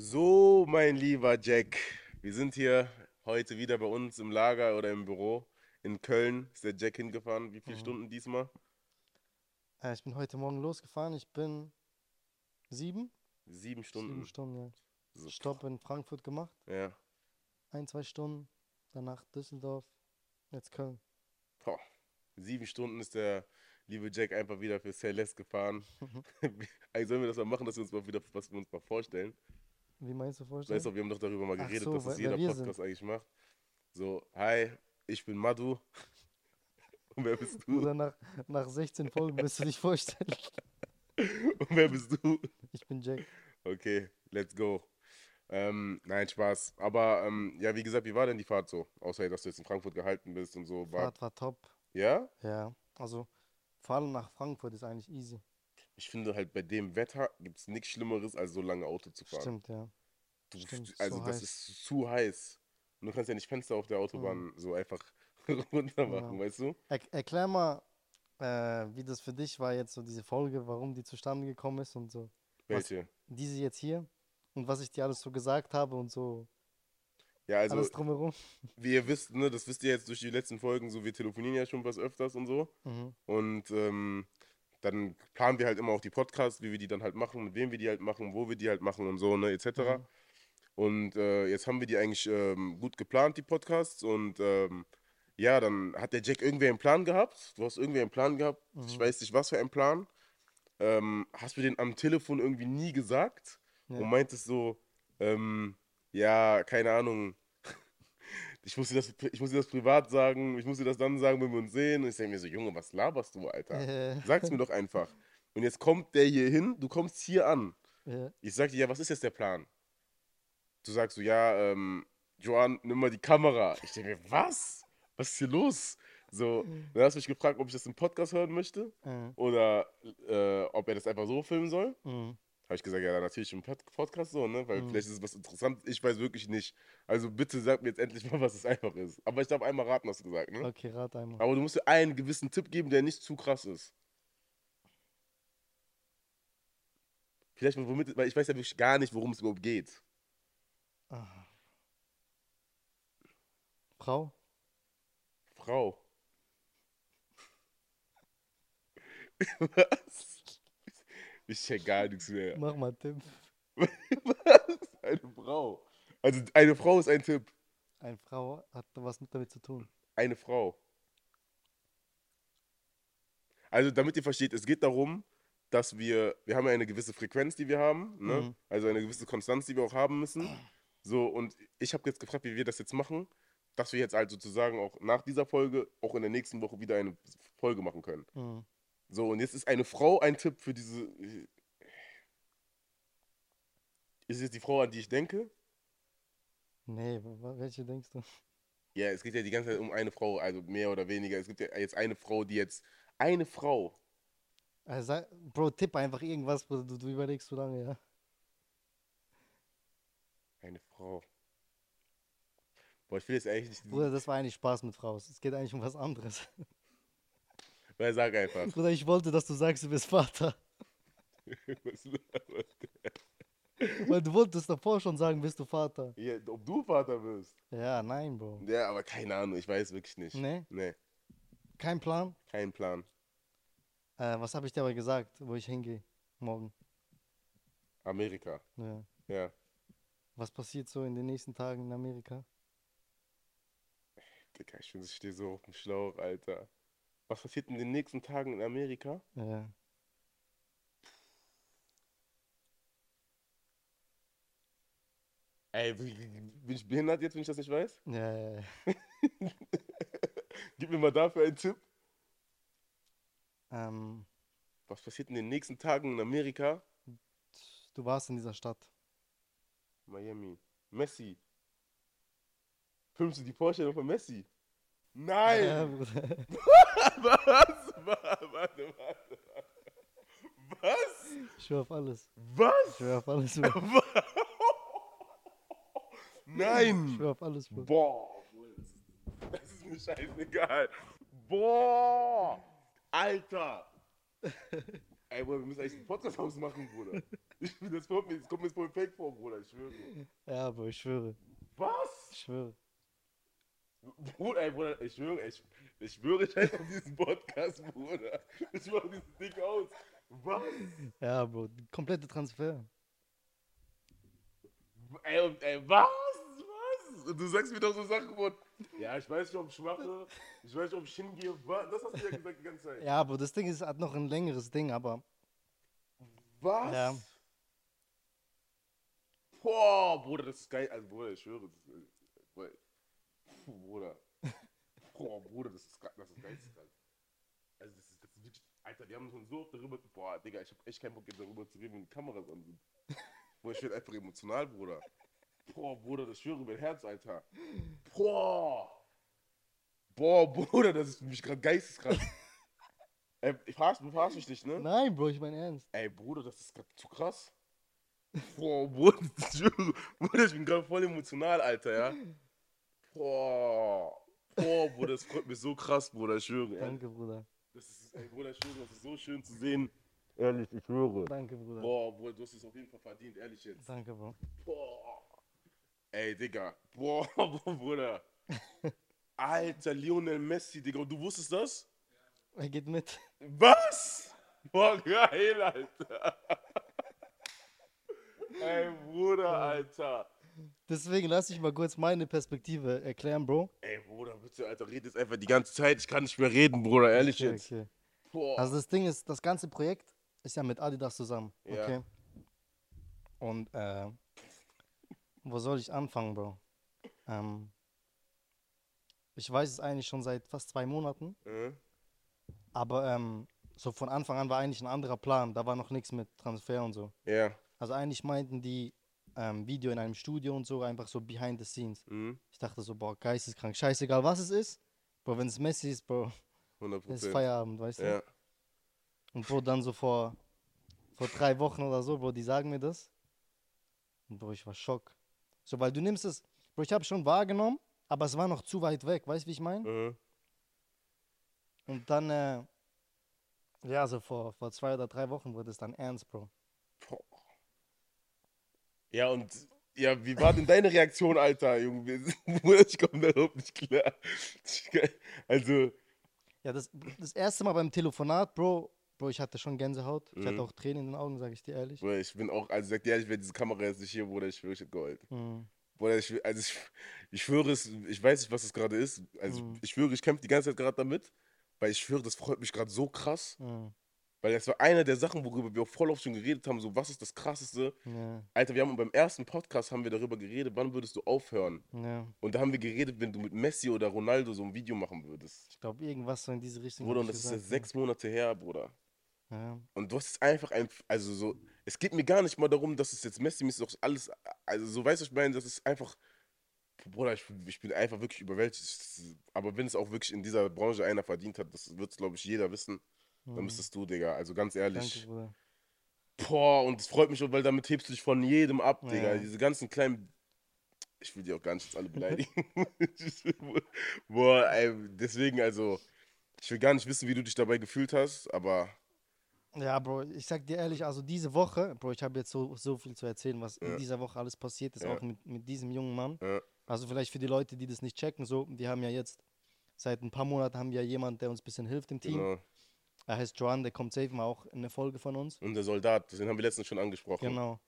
So, mein lieber Jack, wir sind hier heute wieder bei uns im Lager oder im Büro in Köln. Ist der Jack hingefahren? Wie viele Mhm. Stunden diesmal? Äh, ich bin heute Morgen losgefahren. Ich bin sieben, Sieben Stunden. sieben Stunden, ja. So, Stopp in Frankfurt gemacht. Ja. Ein, zwei Stunden. Danach Düsseldorf. Jetzt Köln. Boah. Sieben Stunden ist der liebe Jack einfach wieder für Celeste gefahren. Eigentlich sollen wir das mal machen, dass wir uns mal wieder, was wir uns mal vorstellen. Wie meinst du vorstellen? Weißt du, wir haben doch darüber mal geredet, so, dass das jeder Podcast sind. eigentlich macht. So, hi, ich bin Madu. Und wer bist du? Oder nach, nach 16 Folgen wirst du dich vorstellen. Und wer bist du? Ich bin Jack. Okay, let's go. Ähm, nein, Spaß. Aber ähm, ja, wie gesagt, wie war denn die Fahrt so? Außer, dass du jetzt in Frankfurt gehalten bist und so. War, Fahrt war top. ja? Ja, also allem nach Frankfurt ist eigentlich easy. Ich finde halt, bei dem Wetter gibt es nichts Schlimmeres, als so lange Auto zu fahren. Stimmt, ja. Du, stimmt, also, so das heiß. ist zu heiß. Und du kannst ja nicht Fenster auf der Autobahn so einfach runter machen, Ja. weißt du? Er, erklär mal, äh, wie das für dich war jetzt so diese Folge, warum die zustande gekommen ist und so. Was- Welche? Diese jetzt hier und was ich dir alles so gesagt habe und so Ja, also, alles drumherum. wie ihr wisst, ne, das wisst ihr jetzt durch die letzten Folgen, so wir telefonieren ja schon was öfters und so. Mhm. Und ähm, dann planen wir halt immer auch die Podcasts, wie wir die dann halt machen, mit wem wir die halt machen, wo wir die halt machen und so, ne, etc. Mhm. Und äh, jetzt haben wir die eigentlich ähm, gut geplant, die Podcasts. Und ähm, ja, dann hat der Jack irgendwie einen Plan gehabt. Du hast irgendwie einen Plan gehabt. Ich Mhm. weiß nicht, was für einen Plan. Ähm, hast mir den am Telefon irgendwie nie gesagt Ja. und meintest so, ähm, ja, keine Ahnung. Ich muss, dir das, ich muss dir das privat sagen, ich muss dir das dann sagen, wenn wir uns sehen. Und ich denke mir so, Junge, was laberst du, Alter? Sag's mir doch einfach. Und jetzt kommt der hier hin, du kommst hier an. ja. Ich sag dir, ja, was ist jetzt der Plan? Du sagst so, ja, ähm, Joan, nimm mal die Kamera. Ich denke mir, was? Was ist hier los? So, dann hast du mich gefragt, ob ich das im Podcast hören möchte Äh, oder äh, ob er das einfach so filmen soll. mhm. Habe ich gesagt, ja, natürlich im Pod Podcast so, ne? Weil Mhm. vielleicht ist es was Interessantes. Ich weiß wirklich nicht. Also bitte sag mir jetzt endlich mal, was es einfach ist. Aber ich darf einmal raten, hast du gesagt, ne? Okay, rat einmal. Aber du musst dir einen gewissen Tipp geben, der nicht zu krass ist. Vielleicht, womit, weil ich weiß ja wirklich gar nicht, worum es überhaupt geht. Ah. Frau? Frau. Was? Ich check gar nichts mehr. Mach mal Tipp. Was? Eine Frau. Also eine Frau ist ein Tipp. Eine Frau hat was mit damit zu tun. Eine Frau. Also damit ihr versteht, es geht darum, dass wir, wir haben ja eine gewisse Frequenz, die wir haben, ne? Mhm. also eine gewisse Konstanz, die wir auch haben müssen. So, und ich habe jetzt gefragt, wie wir das jetzt machen, dass wir jetzt halt sozusagen auch nach dieser Folge, auch in der nächsten Woche wieder eine Folge machen können. Mhm. So, und jetzt ist eine Frau ein Tipp für diese. Ist es jetzt die Frau, an die ich denke? Nee, welche denkst du? Ja, es geht ja die ganze Zeit um eine Frau, also mehr oder weniger. Es gibt ja jetzt eine Frau, die jetzt. Eine Frau. Also, Bro, tipp einfach irgendwas, du, du überlegst so lange, ja. Eine Frau. Boah, ich will jetzt eigentlich nicht. Bruder, das war eigentlich Spaß mit Frau. Es geht eigentlich um was anderes. Weil sag einfach. Bruder, ich wollte, dass du sagst, du bist Vater. Was labert der? Weil du wolltest davor schon sagen, bist du Vater. ja, ob du Vater wirst. Ja, nein, Bro. Ja, aber keine Ahnung, ich weiß wirklich nicht. Nee? Nee, Kein Plan? kein Plan. Äh, was habe ich dir aber gesagt, wo ich hingehe? Morgen. Amerika. Ja. Ja. Was passiert so in den nächsten Tagen in Amerika? Digga, ich stehe so auf dem Schlauch, Alter. Was passiert in den nächsten Tagen in Amerika? Ja. Ey, bin ich behindert jetzt, wenn ich das nicht weiß? Ja, ja, ja. Gib mir mal dafür einen Tipp. Ähm, Was passiert in den nächsten Tagen in Amerika? du warst in dieser Stadt. Miami. Messi. Filmst du die Vorstellung von Messi? Nein! Ja, Bruder. Was? Warte, warte, warte. Was? Ich schwör auf alles. Ich Was? schwör auf alles, Bruder. Ich Nein! schwör auf alles, Bruder. Boah, das ist mir scheißegal. Boah! Alter! Ey, Bruder, wir müssen eigentlich einen Podcast ausmachen, Bruder. Ich, das, kommt mir, das kommt mir voll fake vor, Bruder, ich schwöre. Ja, Bro, ich schwöre. Was? Ich schwöre. Bruder, ey, Bruder, ich schwöre, ich, ich schwöre, ich heiße auf diesen Podcast, Bruder. Ich mache dieses Ding aus. Was? Ja, Bro, komplette Transfer. Ey, ey, was? Was? Du sagst mir doch so Sachen von, ja, ich weiß nicht, ob ich mache, ich weiß nicht, ob ich hingehe. Was? Das hast du ja gesagt die ganze Zeit. Ja, Bro, das Ding ist, hat noch ein längeres Ding, aber Was? Ja. Boah, Bruder, das ist geil. Also, Bruder, ich schwöre, das ist, Bruder. Puh, Bruder. Boah, Bruder, das ist, das ist geisteskrank. Also, das ist, das ist wirklich, Alter, wir haben schon so oft darüber, boah, Digga, ich hab echt keinen Bock, jetzt darüber zu reden, wenn die Kameras an sind. Boah, ich werde einfach emotional, Bruder. Boah, Bruder, das schwöre mein Herz, Alter. Boah. Boah, Bruder, das ist für mich gerade geisteskrank. Ey, ich verarsch, du verarsch mich nicht, ne? nein, Bro, ich meine ernst. Ey, Bruder, das ist gerade zu krass. Boah, Bruder, ich schwöre, Bruder, ich bin gerade voll emotional, Alter, ja. Boah, boah, Bruder, das freut mich so krass, Bruder, ich schwöre. Danke, Bruder. Das ist, ey, Bruder, ich schwöre, das ist so schön zu sehen. Ehrlich, ich schwöre. Danke, Bruder. Boah, Bruder, du hast es auf jeden Fall verdient, ehrlich jetzt. Danke, Bro. Boah. Ey, Digga. Boah, boah, Bruder. Alter, Lionel Messi, Digga, und du wusstest das? Er geht mit. Was? Boah, geil, Alter. Ey, Bruder, Alter. Deswegen lass ich mal kurz meine Perspektive erklären, Bro. Ey, Bruder, bitte, Alter, red jetzt einfach die ganze Zeit. Ich kann nicht mehr reden, Bruder, ehrlich Okay, jetzt. okay. Also das Ding ist, das ganze Projekt ist ja mit Adidas zusammen. Ja. Okay. Und äh, wo soll ich anfangen, Bro? Ähm, ich weiß es eigentlich schon seit fast zwei Monaten, Äh? aber ähm, so von Anfang an war eigentlich ein anderer Plan. Da war noch nichts mit Transfer und so. Ja. Also eigentlich meinten die ähm, Video in einem Studio und so, einfach so behind the scenes. Mhm. Ich dachte so, boah, geisteskrank, scheißegal was es ist. Bro, wenn es Messi ist, Bro, 100 ist Prozent. Feierabend, weißt du? Ja. Und Bro, dann so vor, vor drei Wochen oder so, Bro, die sagen mir das. Und Bro, ich war schock. So, weil du nimmst es, Bro, ich habe schon wahrgenommen, aber es war noch zu weit weg, weißt du, wie ich meine? Mhm. Und dann, äh, ja, so vor, vor zwei oder drei Wochen wurde es dann ernst, Bro. Boah. Ja, und ja, wie war denn deine Reaktion, Alter, Junge? Ich komme da überhaupt nicht klar. Also, Ja, das, das erste Mal beim Telefonat, Bro, Bro, ich hatte schon Gänsehaut. Ich hatte Mhm. auch Tränen in den Augen, sage ich dir ehrlich. Bruder, ich bin auch, also sag dir ehrlich, wenn diese Kamera jetzt nicht hier, Bruder, ich schwöre, ich hätte geheult. Mhm. Bruder, ich, also ich, ich schwöre es, ich weiß nicht, was es gerade ist. Also Mhm. ich schwöre, ich kämpfe die ganze Zeit gerade damit, weil ich schwöre, das freut mich gerade so krass. Mhm. Weil das war eine der Sachen, worüber wir auch voll oft schon geredet haben, so was ist das Krasseste? Ja, Alter, wir haben beim ersten Podcast haben wir darüber geredet, wann würdest du aufhören? ja. Und da haben wir geredet, wenn du mit Messi oder Ronaldo so ein Video machen würdest. Ich glaube, irgendwas so in diese Richtung. Bruder, und das ist gesagt, jetzt sechs Monate her, Bruder. Ja. Ja. Und du hast es einfach ein, also so, es geht mir gar nicht mal darum, dass es jetzt Messi-mäßig ist, auch alles, also so weißt du, ich meine, das ist einfach, Bruder, ich, ich bin einfach wirklich überwältigt. Aber wenn es auch wirklich in dieser Branche einer verdient hat, das wird, glaube ich, jeder wissen, dann Mhm. müsstest du, Digga. Also ganz Danke, ehrlich. Bruder. Boah, und es freut mich auch, weil damit hebst du dich von jedem ab, Digga. Ja. Diese ganzen kleinen. Ich will die auch gar nicht jetzt alle beleidigen. Boah, ey, deswegen, also, ich will gar nicht wissen, wie du dich dabei gefühlt hast, aber Ja, Bro, ich sag dir ehrlich, also diese Woche, Bro, ich habe jetzt so, so viel zu erzählen, was Ja. in dieser Woche alles passiert ist, Ja. auch mit, mit diesem jungen Mann. Ja. Also vielleicht für die Leute, die das nicht checken, so, wir haben ja jetzt, seit ein paar Monaten haben wir jemanden, der uns ein bisschen hilft im Team. genau. Er heißt Joan, der kommt safe mal auch in eine Folge von uns. Und der Soldat, den haben wir letztens schon angesprochen. Genau.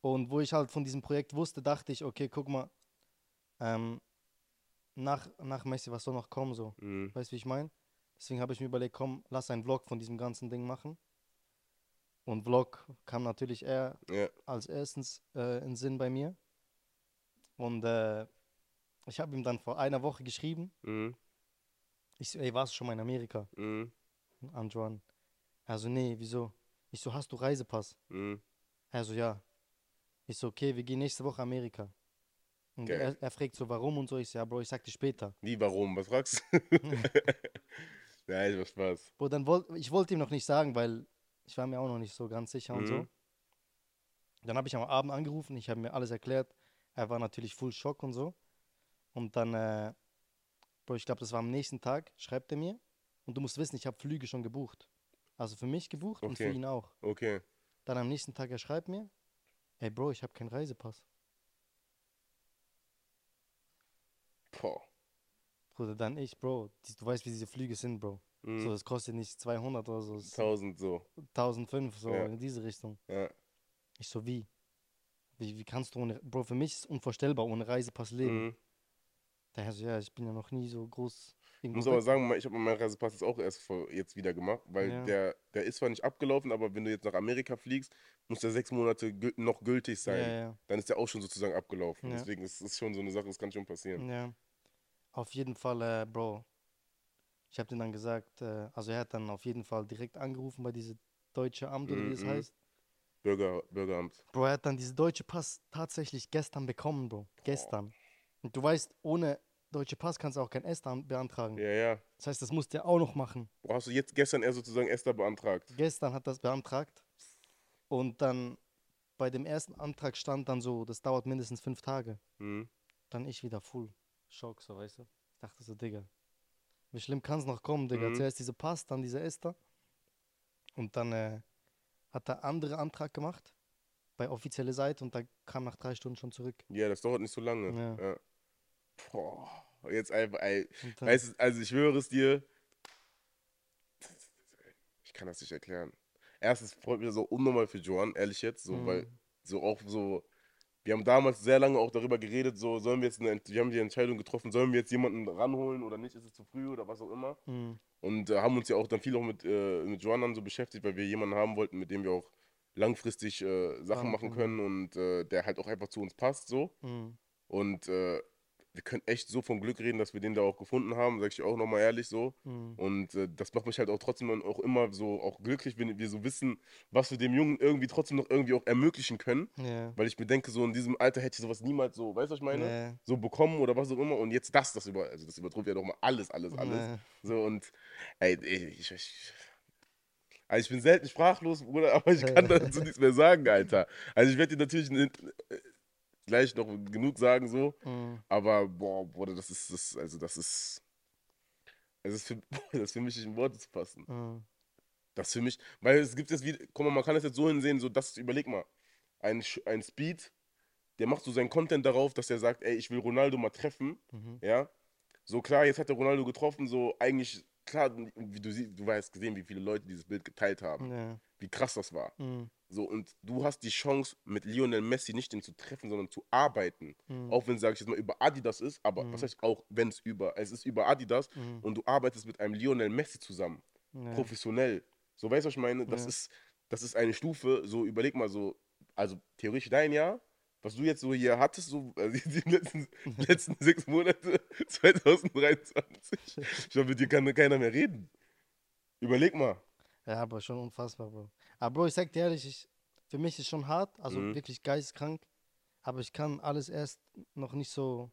Und wo ich halt von diesem Projekt wusste, dachte ich, okay, guck mal, ähm, nach, nach Messi, was soll noch kommen, so. Mhm. Weißt du, wie ich meine? Deswegen habe ich mir überlegt, komm, lass einen Vlog von diesem ganzen Ding machen. Und Vlog kam natürlich eher Ja. als erstens äh, in Sinn bei mir. Und äh, ich habe ihm dann vor einer Woche geschrieben. Mhm. Ich so, ey, warst du schon mal in Amerika? Mhm. An Joan. Also, nee, wieso? Ich so, hast du Reisepass? Mhm. Er so, ja. Ich so, okay, wir gehen nächste Woche Amerika. Und Geil. er, er fragt so, warum und so. Ich so, ja, Bro, ich sag dir später. Wie, warum? Was fragst du? Nein, war Spaß. Bro, dann wollte ich wollte ihm noch nicht sagen, weil ich war mir auch noch nicht so ganz sicher und so. Mhm. Dann habe ich am Abend angerufen, ich habe mir alles erklärt. Er war natürlich full Schock und so. Und dann, äh, Bro, ich glaube, das war am nächsten Tag, schreibt er mir. Und du musst wissen, ich habe Flüge schon gebucht. Also für mich gebucht und für Okay. ihn auch. Okay. Dann am nächsten Tag, er schreibt mir, ey Bro, ich habe keinen Reisepass. Boah. Bruder, dann ich, Bro, du weißt, wie diese Flüge sind, Bro. So, Mhm. das kostet nicht 200 oder so, es ist 1000 so. 1005, so Ja. in diese Richtung. Ja. Ich so, wie? Wie, wie kannst du ohne, Bro, für mich ist es unvorstellbar, ohne Reisepass leben. Mhm. Daher so, ja, ich bin ja noch nie so groß Ich muss aber sagen, ich habe meinen Reisepass jetzt auch erst vor, jetzt wieder gemacht, weil Ja. der, der ist zwar nicht abgelaufen, aber wenn du jetzt nach Amerika fliegst, muss der sechs Monate gül noch gültig sein. Ja, ja. Dann ist der auch schon sozusagen abgelaufen. Deswegen ist es schon so eine Sache, das kann schon passieren. Ja. Auf jeden Fall, äh, Bro. Ich habe den dann gesagt, äh, also er hat dann auf jeden Fall direkt angerufen bei diese deutsche Amt oder wie es Mhm. heißt. Bürger, Bürgeramt. Bro, er hat dann diese deutsche Pass tatsächlich gestern bekommen, Bro. Gestern. Und du weißt, ohne deutsche Pass kannst du auch kein ESTA beantragen. Ja, ja. Das heißt, das musste er auch noch machen. Wo hast du jetzt gestern erst sozusagen Esther beantragt? Gestern hat das beantragt. Und dann bei dem ersten Antrag stand dann so, das dauert mindestens fünf Tage. Mhm. Dann ich wieder full. Schock, so weißt du. Ich dachte so, Digga. Wie schlimm kann es noch kommen, Digga? Mhm. Zuerst diese Pass, dann diese Esther. Und dann äh, hat er andere Antrag gemacht bei offizielle Seite und da kam nach drei Stunden schon zurück. Ja, das dauert nicht so lange. Ja. Ja. Boah. Jetzt einfach, ey. Weißt also ich schwöre es dir. Ich kann das nicht erklären. Erstens freut mich auch unnormal für Joan, ehrlich jetzt, so, Mhm. weil so auch so. Wir haben damals sehr lange auch darüber geredet, so sollen wir jetzt eine, wir haben die Entscheidung getroffen, sollen wir jetzt jemanden ranholen oder nicht, ist es zu früh oder was auch immer. Mhm. Und äh, haben uns ja auch dann viel auch mit, äh, mit Joan dann so beschäftigt, weil wir jemanden haben wollten, mit dem wir auch langfristig äh, Sachen machen können. können und äh, der halt auch einfach zu uns passt, so. Mhm. Und äh, wir können echt so von Glück reden, dass wir den da auch gefunden haben, sag ich auch nochmal ehrlich so. Mhm. Und äh, das macht mich halt auch trotzdem dann auch immer so auch glücklich, wenn wir so wissen, was wir dem Jungen irgendwie trotzdem noch irgendwie auch ermöglichen können. Ja. Weil ich mir denke, so in diesem Alter hätte ich sowas niemals so, weißt du, was ich meine? Ja. So bekommen oder was auch immer. Und jetzt das, das über, also das übertrifft ja doch mal alles, alles, alles. Ja. So und ey, ey, ich, ich, also ich bin selten sprachlos, Bruder, aber ich kann dazu nichts mehr sagen, Alter. Also ich werde dir natürlich gleich noch genug sagen, so. Mhm. Aber boah, Bruder, das ist, das, also das ist, es ist für, das ist für mich nicht in Worte zu fassen. Mhm. Das für mich, weil es gibt jetzt wie, guck mal, man kann es jetzt so hinsehen, so das, überleg mal, ein, ein Speed, der macht so seinen Content darauf, dass er sagt, ey, ich will Ronaldo mal treffen, Mhm. ja. So klar, jetzt hat er Ronaldo getroffen, so eigentlich, klar, wie du siehst, du hast gesehen, wie viele Leute dieses Bild geteilt haben, Ja. wie krass das war. Mhm. So, und du hast die Chance, mit Lionel Messi nicht den zu treffen, sondern zu arbeiten. Mhm. Auch wenn, sage ich jetzt mal, über Adidas ist, aber Mhm. was heißt auch, wenn es über, es ist über Adidas Mhm. und du arbeitest mit einem Lionel Messi zusammen, Ja. professionell. So, weißt du, was ich meine? Das, Ja. ist, das ist eine Stufe, so überleg mal so, also theoretisch dein Jahr, was du jetzt so hier hattest, so also die letzten, letzten sechs Monate 2023, ich glaube, mit dir kann keiner mehr reden. Überleg mal. Ja, aber schon unfassbar, Bro. Aber Bro, ich sag dir ehrlich, ich, für mich ist schon hart, also Mhm. wirklich geisteskrank. Aber ich kann alles erst noch nicht so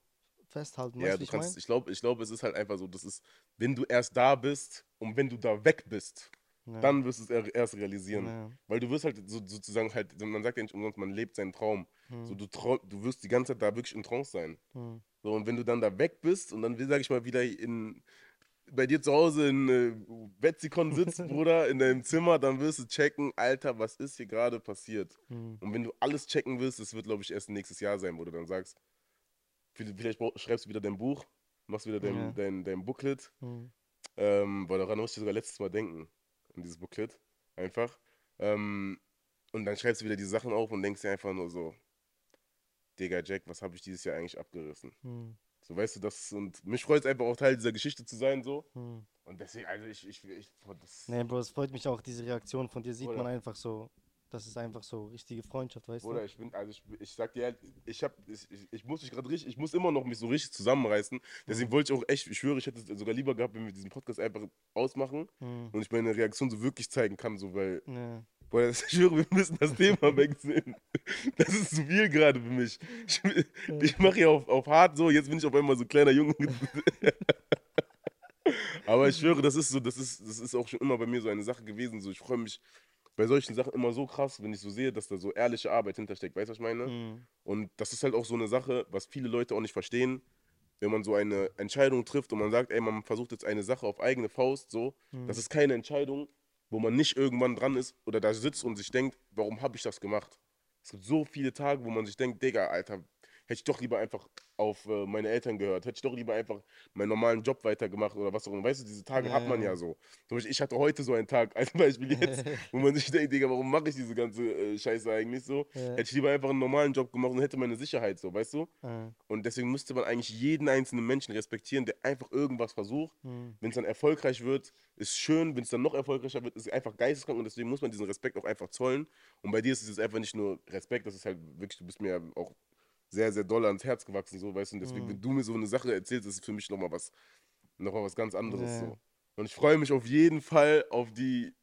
festhalten. Ja, weißt du, wie ich kannst, meine? ich glaube, ich glaube, es ist halt einfach so, das ist, wenn du erst da bist und wenn du da weg bist, Ja. dann wirst du es er- erst realisieren. Ja. Weil du wirst halt so, sozusagen halt, man sagt ja nicht umsonst, man lebt seinen Traum. Hm. So, du, trau du wirst die ganze Zeit da wirklich in Trance sein. Hm. So, und wenn du dann da weg bist und dann, sag ich mal, wieder in, bei dir zu Hause in äh, Wetzikon sitzt, Bruder, in deinem Zimmer, dann wirst du checken, Alter, was ist hier gerade passiert? Hm. Und wenn du alles checken willst, das wird, glaube ich, erst nächstes Jahr sein, wo du dann sagst, vielleicht schreibst du wieder dein Buch, machst wieder dein, Ja. dein, dein Booklet, Hm. ähm, weil daran musste ich sogar letztes Mal denken, an dieses Booklet, einfach. Ähm, und dann schreibst du wieder die Sachen auf und denkst dir einfach nur so, Digga, Jack, was habe ich dieses Jahr eigentlich abgerissen? Hm. So, weißt du, das, und mich freut es einfach auch Teil dieser Geschichte zu sein, so. Hm. Und deswegen, also ich, ich, ich, das, Nee, Bro, es freut mich auch, diese Reaktion von dir sieht Oder? man einfach so. Das ist einfach so richtige Freundschaft, weißt Bruder, du? ich bin, also ich, ich sag dir, ehrlich, ich hab, ich, ich, ich muss mich gerade richtig, ich muss immer noch mich so richtig zusammenreißen. Deswegen wollte ich auch echt, ich schwöre, ich hätte es sogar lieber gehabt, wenn wir diesen Podcast einfach ausmachen Hm. und ich meine Reaktion so wirklich zeigen kann, so, weil, Ja. Boah, ich schwöre, wir müssen das Thema wechseln. Das ist zu viel gerade für mich. Ich, ich mache hier auf, auf hart so, jetzt bin ich auf einmal so kleiner Junge. Aber ich schwöre, das ist so, das ist, das ist auch schon immer bei mir so eine Sache gewesen. So, ich freue mich bei solchen Sachen immer so krass, wenn ich so sehe, dass da so ehrliche Arbeit hintersteckt. Weißt du, was ich meine? Hm. Und das ist halt auch so eine Sache, was viele Leute auch nicht verstehen, wenn man so eine Entscheidung trifft und man sagt, ey, man versucht jetzt eine Sache auf eigene Faust, so, Hm. das ist keine Entscheidung, wo man nicht irgendwann dran ist oder da sitzt und sich denkt, warum habe ich das gemacht? Es gibt so viele Tage, wo man sich denkt, Digga, Alter, hätte ich doch lieber einfach auf äh, meine Eltern gehört, hätte ich doch lieber einfach meinen normalen Job weitergemacht oder was auch immer. Weißt du, diese Tage Ja, hat man ja. ja so. Zum Beispiel, ich hatte heute so einen Tag, als Beispiel jetzt, wo man sich denkt, Digga, warum mache ich diese ganze äh, Scheiße eigentlich so? Ja. Hätte ich lieber einfach einen normalen Job gemacht und hätte meine Sicherheit so, weißt du? Äh, Und deswegen müsste man eigentlich jeden einzelnen Menschen respektieren, der einfach irgendwas versucht. hm. Wenn es dann erfolgreich wird, ist schön. Wenn es dann noch erfolgreicher wird, ist es einfach geisteskrank. Und deswegen muss man diesen Respekt auch einfach zollen. Und bei dir ist es jetzt einfach nicht nur Respekt, das ist halt wirklich, du bist mir ja auch sehr, sehr doll ans Herz gewachsen, so, weißt du. Und deswegen, Mhm. wenn du mir so eine Sache erzählst, ist es für mich nochmal was, noch mal was ganz anderes. Ja. So. Und ich freue mich auf jeden Fall auf die.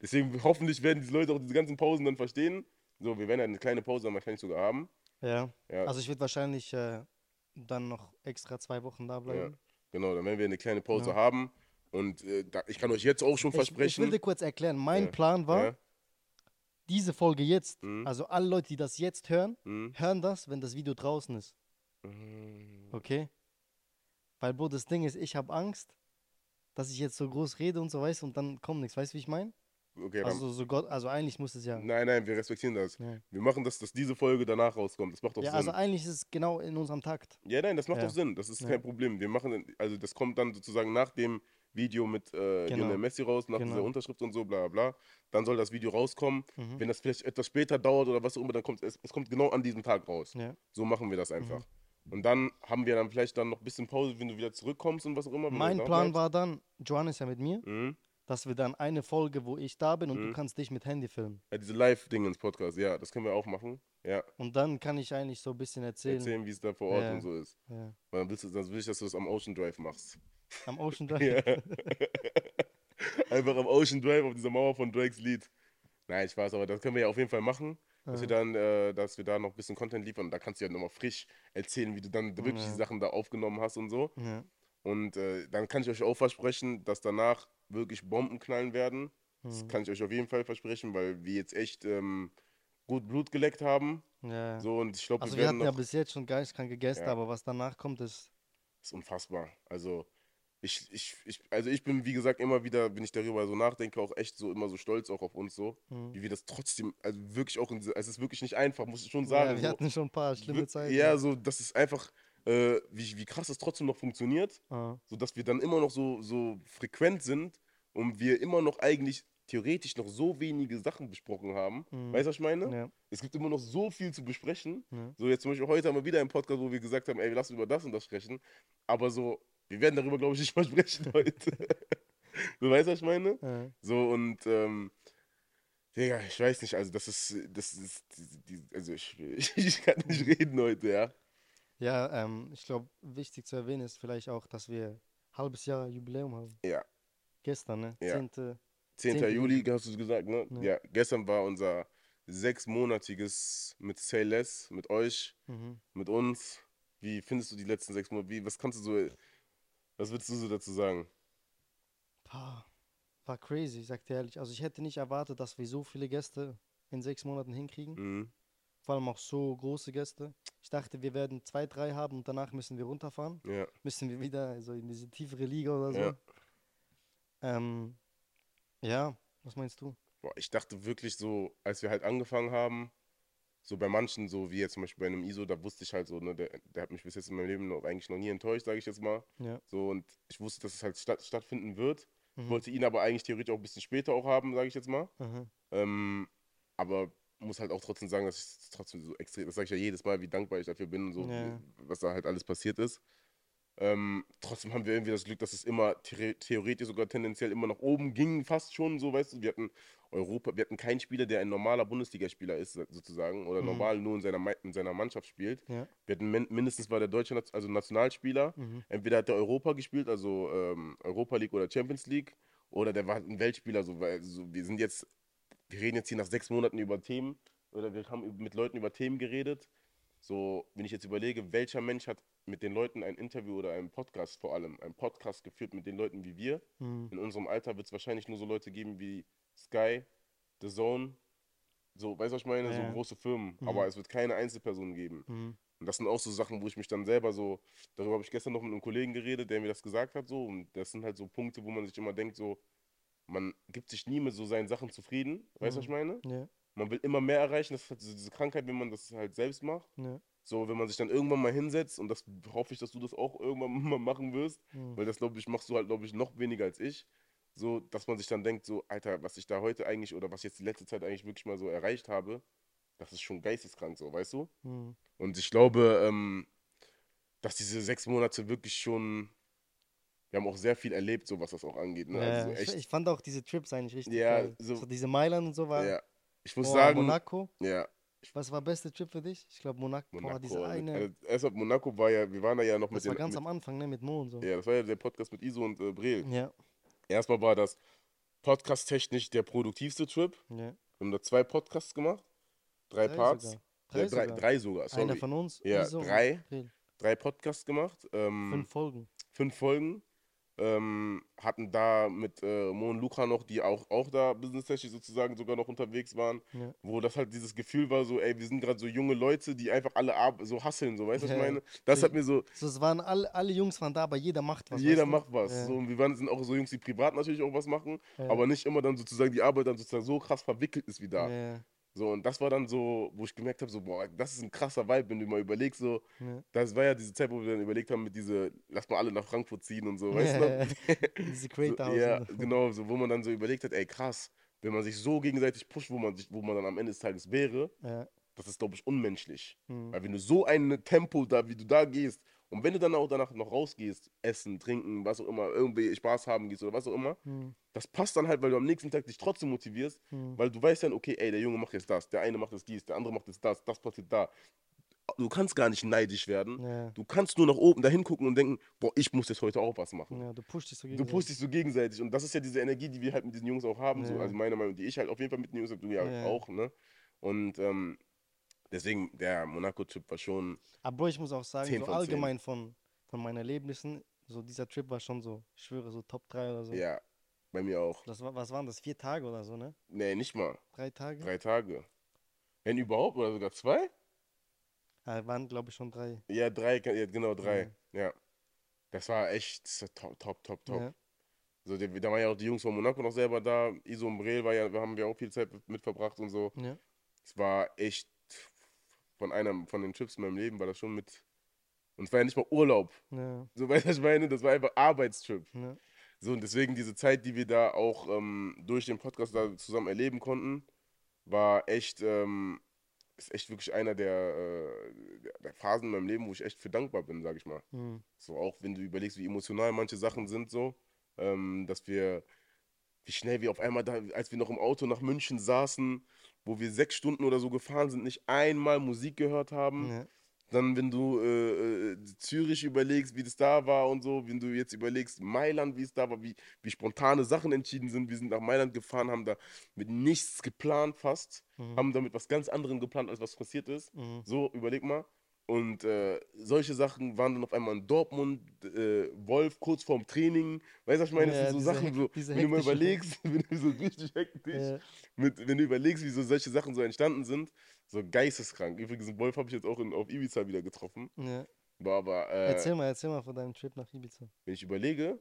Deswegen hoffentlich werden diese Leute auch diese ganzen Pausen dann verstehen. So, wir werden ja eine kleine Pause dann wahrscheinlich sogar haben. Ja. Ja. Also ich würde wahrscheinlich äh, dann noch extra zwei Wochen da bleiben. Genau, dann werden wir eine kleine Pause Ja. haben. Und äh, da, ich kann euch jetzt auch schon Ich, ich versprechen. will dir kurz erklären, mein Ja. Plan war, ja, diese Folge jetzt, Mhm. also alle Leute, die das jetzt hören, mhm. hören das, wenn das Video draußen ist. Mhm. Okay? Weil, Bro, das Ding ist, ich habe Angst, dass ich jetzt so groß rede und so, weißt du, und dann kommt nichts. Weißt du, wie ich meine? Okay, Also, so Gott, also eigentlich muss es ja. nein, nein, wir respektieren das. Ja, Wir machen das, dass diese Folge danach rauskommt. Das macht doch ja Sinn. also eigentlich ist es genau in unserem Takt. ja, nein, das macht Ja. doch Sinn. Das ist kein Problem. Wir machen, also das kommt dann sozusagen nach dem Video mit äh, Genau. Messi raus, nach dieser Genau. Unterschrift und so, bla bla bla. Dann soll das Video rauskommen. Mhm. Wenn das vielleicht etwas später dauert oder was auch immer, dann kommt es, es kommt genau an diesem Tag raus. Ja. So machen wir das Mhm. einfach. Und dann haben wir dann vielleicht dann noch ein bisschen Pause, wenn du wieder zurückkommst und was auch immer. Mein Plan bleibst. war dann, Joan ist ja mit mir, Mhm. dass wir dann eine Folge, wo ich da bin und Mhm. du kannst dich mit Handy filmen. Ja, diese Live-Dinge ins Podcast, ja, das können wir auch machen. Ja, Und dann kann ich eigentlich so ein bisschen erzählen. erzählen, wie es da vor Ort Ja. und so ist. Ja. Weil dann, willst du, dann will ich, dass du das am Ocean Drive machst. Am Ocean Drive. Ja. Einfach am Ocean Drive auf dieser Mauer von Drakes Lied. Nein, Spaß, aber das können wir ja auf jeden Fall machen. Dass, wir dann, äh, dass wir da noch ein bisschen Content liefern. Da kannst du ja nochmal frisch erzählen, wie du dann wirklich Ja. die Sachen da aufgenommen hast und so. Und äh, dann kann ich euch auch versprechen, dass danach wirklich Bomben knallen werden. Das Mhm. kann ich euch auf jeden Fall versprechen, weil wir jetzt echt ähm, gut Blut geleckt haben. ja. So, und ich glaube, Also wir wir hatten ja bis jetzt schon geistkrank gegessen, Ja. aber was danach kommt, ist. ist unfassbar. Also ich, ich, ich, also ich bin, wie gesagt, immer wieder, wenn ich darüber so nachdenke, auch echt so immer so stolz auch auf uns so, Mhm. wie wir das trotzdem, also wirklich auch, in, diese- es ist wirklich nicht einfach, muss ich schon Ja, sagen. wir so, hatten schon ein paar schlimme Zeiten. Ja, so, das ist einfach, äh, wie, wie krass es trotzdem noch funktioniert, Ah, so dass wir dann immer noch so, so frequent sind und wir immer noch eigentlich theoretisch noch so wenige Sachen besprochen haben. Mhm. Weißt du, was ich meine? ja. Es gibt immer noch so viel zu besprechen. Ja. So, jetzt zum Beispiel heute haben wir wieder einen Podcast, wo wir gesagt haben, ey, wir lassen über das und das sprechen. Aber so, wir werden darüber, glaube ich, nicht mal sprechen heute. du weißt, was ich meine? Ja. So, und, ähm, Digga, ich weiß nicht, also das ist, das ist, die, die, also ich, ich kann nicht reden heute, ja. Ja, ähm, ich glaube, wichtig zu erwähnen ist vielleicht auch, dass wir halbes Jahr Jubiläum haben. Ja. Gestern, ne? Ja. 10. 10. 10. Juli, hast du gesagt, ne? Ja. Ja, gestern war unser sechsmonatiges mit Say Less, mit euch, Mhm. mit uns. Wie findest du die letzten sechs Monate? Wie, was kannst du so, was würdest du so dazu sagen? Pah, war crazy, ich sag dir ehrlich. Also ich hätte nicht erwartet, dass wir so viele Gäste in sechs Monaten hinkriegen. Mhm. Vor allem auch so große Gäste. Ich dachte, wir werden zwei, drei haben und danach müssen wir runterfahren. Ja, Müssen wir wieder so in diese tiefere Liga oder so. Ja. Ähm, ja, was meinst du? Boah, ich dachte wirklich so, als wir halt angefangen haben, so bei manchen, so wie jetzt zum Beispiel bei einem ISO, da wusste ich halt so, ne, der, der hat mich bis jetzt in meinem Leben noch, eigentlich noch nie enttäuscht, sage ich jetzt mal. Ja. So, und ich wusste, dass es halt statt, stattfinden wird. Mhm. Wollte ihn aber eigentlich theoretisch auch ein bisschen später auch haben, sage ich jetzt mal. Mhm. Ähm, aber muss halt auch trotzdem sagen, dass ich trotzdem so extrem, das sage ich ja jedes Mal, wie dankbar ich dafür bin, so Ja. was da halt alles passiert ist. Ähm, trotzdem haben wir irgendwie das Glück, dass es immer the theoretisch sogar tendenziell immer nach oben ging, fast schon so, weißt du. Wir hatten Europa, wir hatten keinen Spieler, der ein normaler Bundesligaspieler ist, sozusagen, oder Mhm. normal nur in seiner, in seiner Mannschaft spielt. Ja. Wir hatten min mindestens war der deutsche also Nationalspieler. Mhm. Entweder hat er Europa gespielt, also ähm, Europa League oder Champions League, oder der war ein Weltspieler. So, weil, so, wir sind jetzt, wir reden jetzt hier nach sechs Monaten über Themen, oder wir haben mit Leuten über Themen geredet. So, wenn ich jetzt überlege, welcher Mensch hat mit den Leuten ein Interview oder einen Podcast vor allem, einen Podcast geführt mit den Leuten wie wir. Mhm. In unserem Alter wird es wahrscheinlich nur so Leute geben wie Sky, The Zone, so, weißt du, was ich meine? Ja. So große Firmen. Mhm. Aber es wird keine Einzelpersonen geben. Mhm. Und das sind auch so Sachen, wo ich mich dann selber so, darüber habe ich gestern noch mit einem Kollegen geredet, der mir das gesagt hat, so. Und das sind halt so Punkte, wo man sich immer denkt, so, man gibt sich nie mit so seinen Sachen zufrieden. Weißt du, was ich meine? Ja, Man will immer mehr erreichen. Das ist halt so diese Krankheit, wenn man das halt selbst macht. ja. So, wenn man sich dann irgendwann mal hinsetzt, und das hoffe ich, dass du das auch irgendwann mal machen wirst, Mhm. weil das, glaube ich, machst du halt, glaube ich, noch weniger als ich. So, dass man sich dann denkt, so, Alter, was ich da heute eigentlich oder was ich jetzt die letzte Zeit eigentlich wirklich mal so erreicht habe, das ist schon geisteskrank, so, weißt du? Mhm. Und ich glaube, ähm, dass diese sechs Monate wirklich schon, wir haben auch sehr viel erlebt, so was das auch angeht. Ne? Ja, also ich, echt, ich fand auch diese Trips eigentlich richtig Ja, geil. so- So, diese Mailand und so war. ja. Ich muss Boah, sagen, Monaco. ja, Was war beste Trip für dich? Ich glaube Monaco. Boah, Monaco. diese eine. Also, erstmal Monaco war ja, wir waren da ja noch mit das war den. ganz mit, am Anfang, ne? Mit Mo und so. ja, das war ja der Podcast mit Iso und äh, Breel. Ja, Erstmal war das podcast-technisch der produktivste Trip. ja. Wir haben da zwei Podcasts gemacht, drei, Parts. Sogar. Drei, Ja, drei, sogar. drei sogar, Einer sorry. von uns. Ja, Iso drei. Drei Podcasts gemacht, ähm, Fünf Folgen. fünf Folgen. Ähm, hatten da mit äh, Mo und Luca noch, die auch, auch da business-technisch sozusagen sogar noch unterwegs waren, Ja. wo das halt dieses Gefühl war, so, ey, wir sind gerade so junge Leute, die einfach alle so hasseln, so, weißt du, was ich Ja. meine? Das hat mir so, So, es waren alle, alle Jungs waren da, aber jeder macht was. jeder weißt du? macht was. Ja. So, und wir waren, sind auch so Jungs, die privat natürlich auch was machen, Ja. aber nicht immer dann sozusagen die Arbeit dann sozusagen so krass verwickelt ist wie da. So, und das war dann so, wo ich gemerkt habe, so, boah, das ist ein krasser Vibe, wenn du mal überlegst, so, ja. das war ja diese Zeit, wo wir dann überlegt haben, mit diese, lass mal alle nach Frankfurt ziehen und so, weißt du? Diese So, Creator House. ja, so. genau, so, wo man dann so überlegt hat, ey, krass, wenn man sich so gegenseitig pusht, wo man sich, wo man dann am Ende des Tages wäre, Ja. das ist, glaube ich, unmenschlich. Mhm. Weil wenn du so ein Tempo da, wie du da gehst, und wenn du dann auch danach noch rausgehst, essen, trinken, was auch immer, irgendwie Spaß haben gehst oder was auch immer, Mhm. das passt dann halt, weil du am nächsten Tag dich trotzdem motivierst, Mhm. weil du weißt dann, okay, ey, der Junge macht jetzt das, der eine macht jetzt dies, der andere macht jetzt das, das passiert da. Du kannst gar nicht neidisch werden. Ja. Du kannst nur nach oben dahin gucken und denken, boah, ich muss jetzt heute auch was machen. ja, du pusht dich so Du gegenseitig. pusht dich so gegenseitig und das ist ja diese Energie, die wir halt mit diesen Jungs auch haben, so, Ja. also meiner Meinung nach, die ich halt auf jeden Fall mit den Jungs habe, du ja, Ja. auch, ne? Und ähm, deswegen, der Monaco-Trip war schon, Aber ich muss auch sagen, 10 so von 10. allgemein von, von meinen Erlebnissen, so dieser Trip war schon so, ich schwöre, so Top 3 oder so. ja, bei mir auch. Das was waren das? Vier Tage oder so, ne? Nee, nicht mal. Drei Tage? Drei Tage. Wenn überhaupt, oder sogar zwei? Ja, waren, glaube ich, schon drei. Ja, drei, ja, genau, drei. Ja. Das war echt top, top, top, top. Ja. So, da waren ja auch die Jungs von Monaco noch selber da. Iso und Breel war ja, haben wir auch viel Zeit mit verbracht und so. Ja. Es war echt von einem von den Trips in meinem Leben war das schon mit. Und es war ja nicht mal Urlaub. Ja. So, weißt du, was ich meine? Das war einfach Arbeitstrip. Ja. So, und deswegen diese Zeit, die wir da auch ähm, durch den Podcast da zusammen erleben konnten, war echt, ähm, ist echt wirklich einer der, äh, der Phasen in meinem Leben, wo ich echt für dankbar bin, sag ich mal. Mhm. So, auch wenn du überlegst, wie emotional manche Sachen sind, so, ähm, dass wir, wie schnell wir auf einmal da, als wir noch im Auto nach München saßen, wo wir sechs Stunden oder so gefahren sind, nicht einmal Musik gehört haben. Ja. Dann, wenn du äh, äh, Zürich überlegst, wie das da war und so, wenn du jetzt überlegst, Mailand, wie es da war, wie, wie spontane Sachen entschieden sind. Wir sind nach Mailand gefahren, haben da mit nichts geplant fast, Mhm. haben da mit was ganz anderem geplant, als was passiert ist. Mhm. So, überleg mal. Und äh, solche Sachen waren dann auf einmal in Dortmund, äh, Wolf kurz vorm Training. Weißt du, was ich meine? Ja, das sind so Sachen, so, wenn du mal überlegst, wenn du so richtig hektisch, Ja. mit, wenn du überlegst, wie so solche Sachen so entstanden sind, so geisteskrank. Übrigens, Wolf habe ich jetzt auch in, auf Ibiza wieder getroffen. Ja. War aber, äh, Erzähl mal, erzähl mal von deinem Trip nach Ibiza. wenn ich überlege,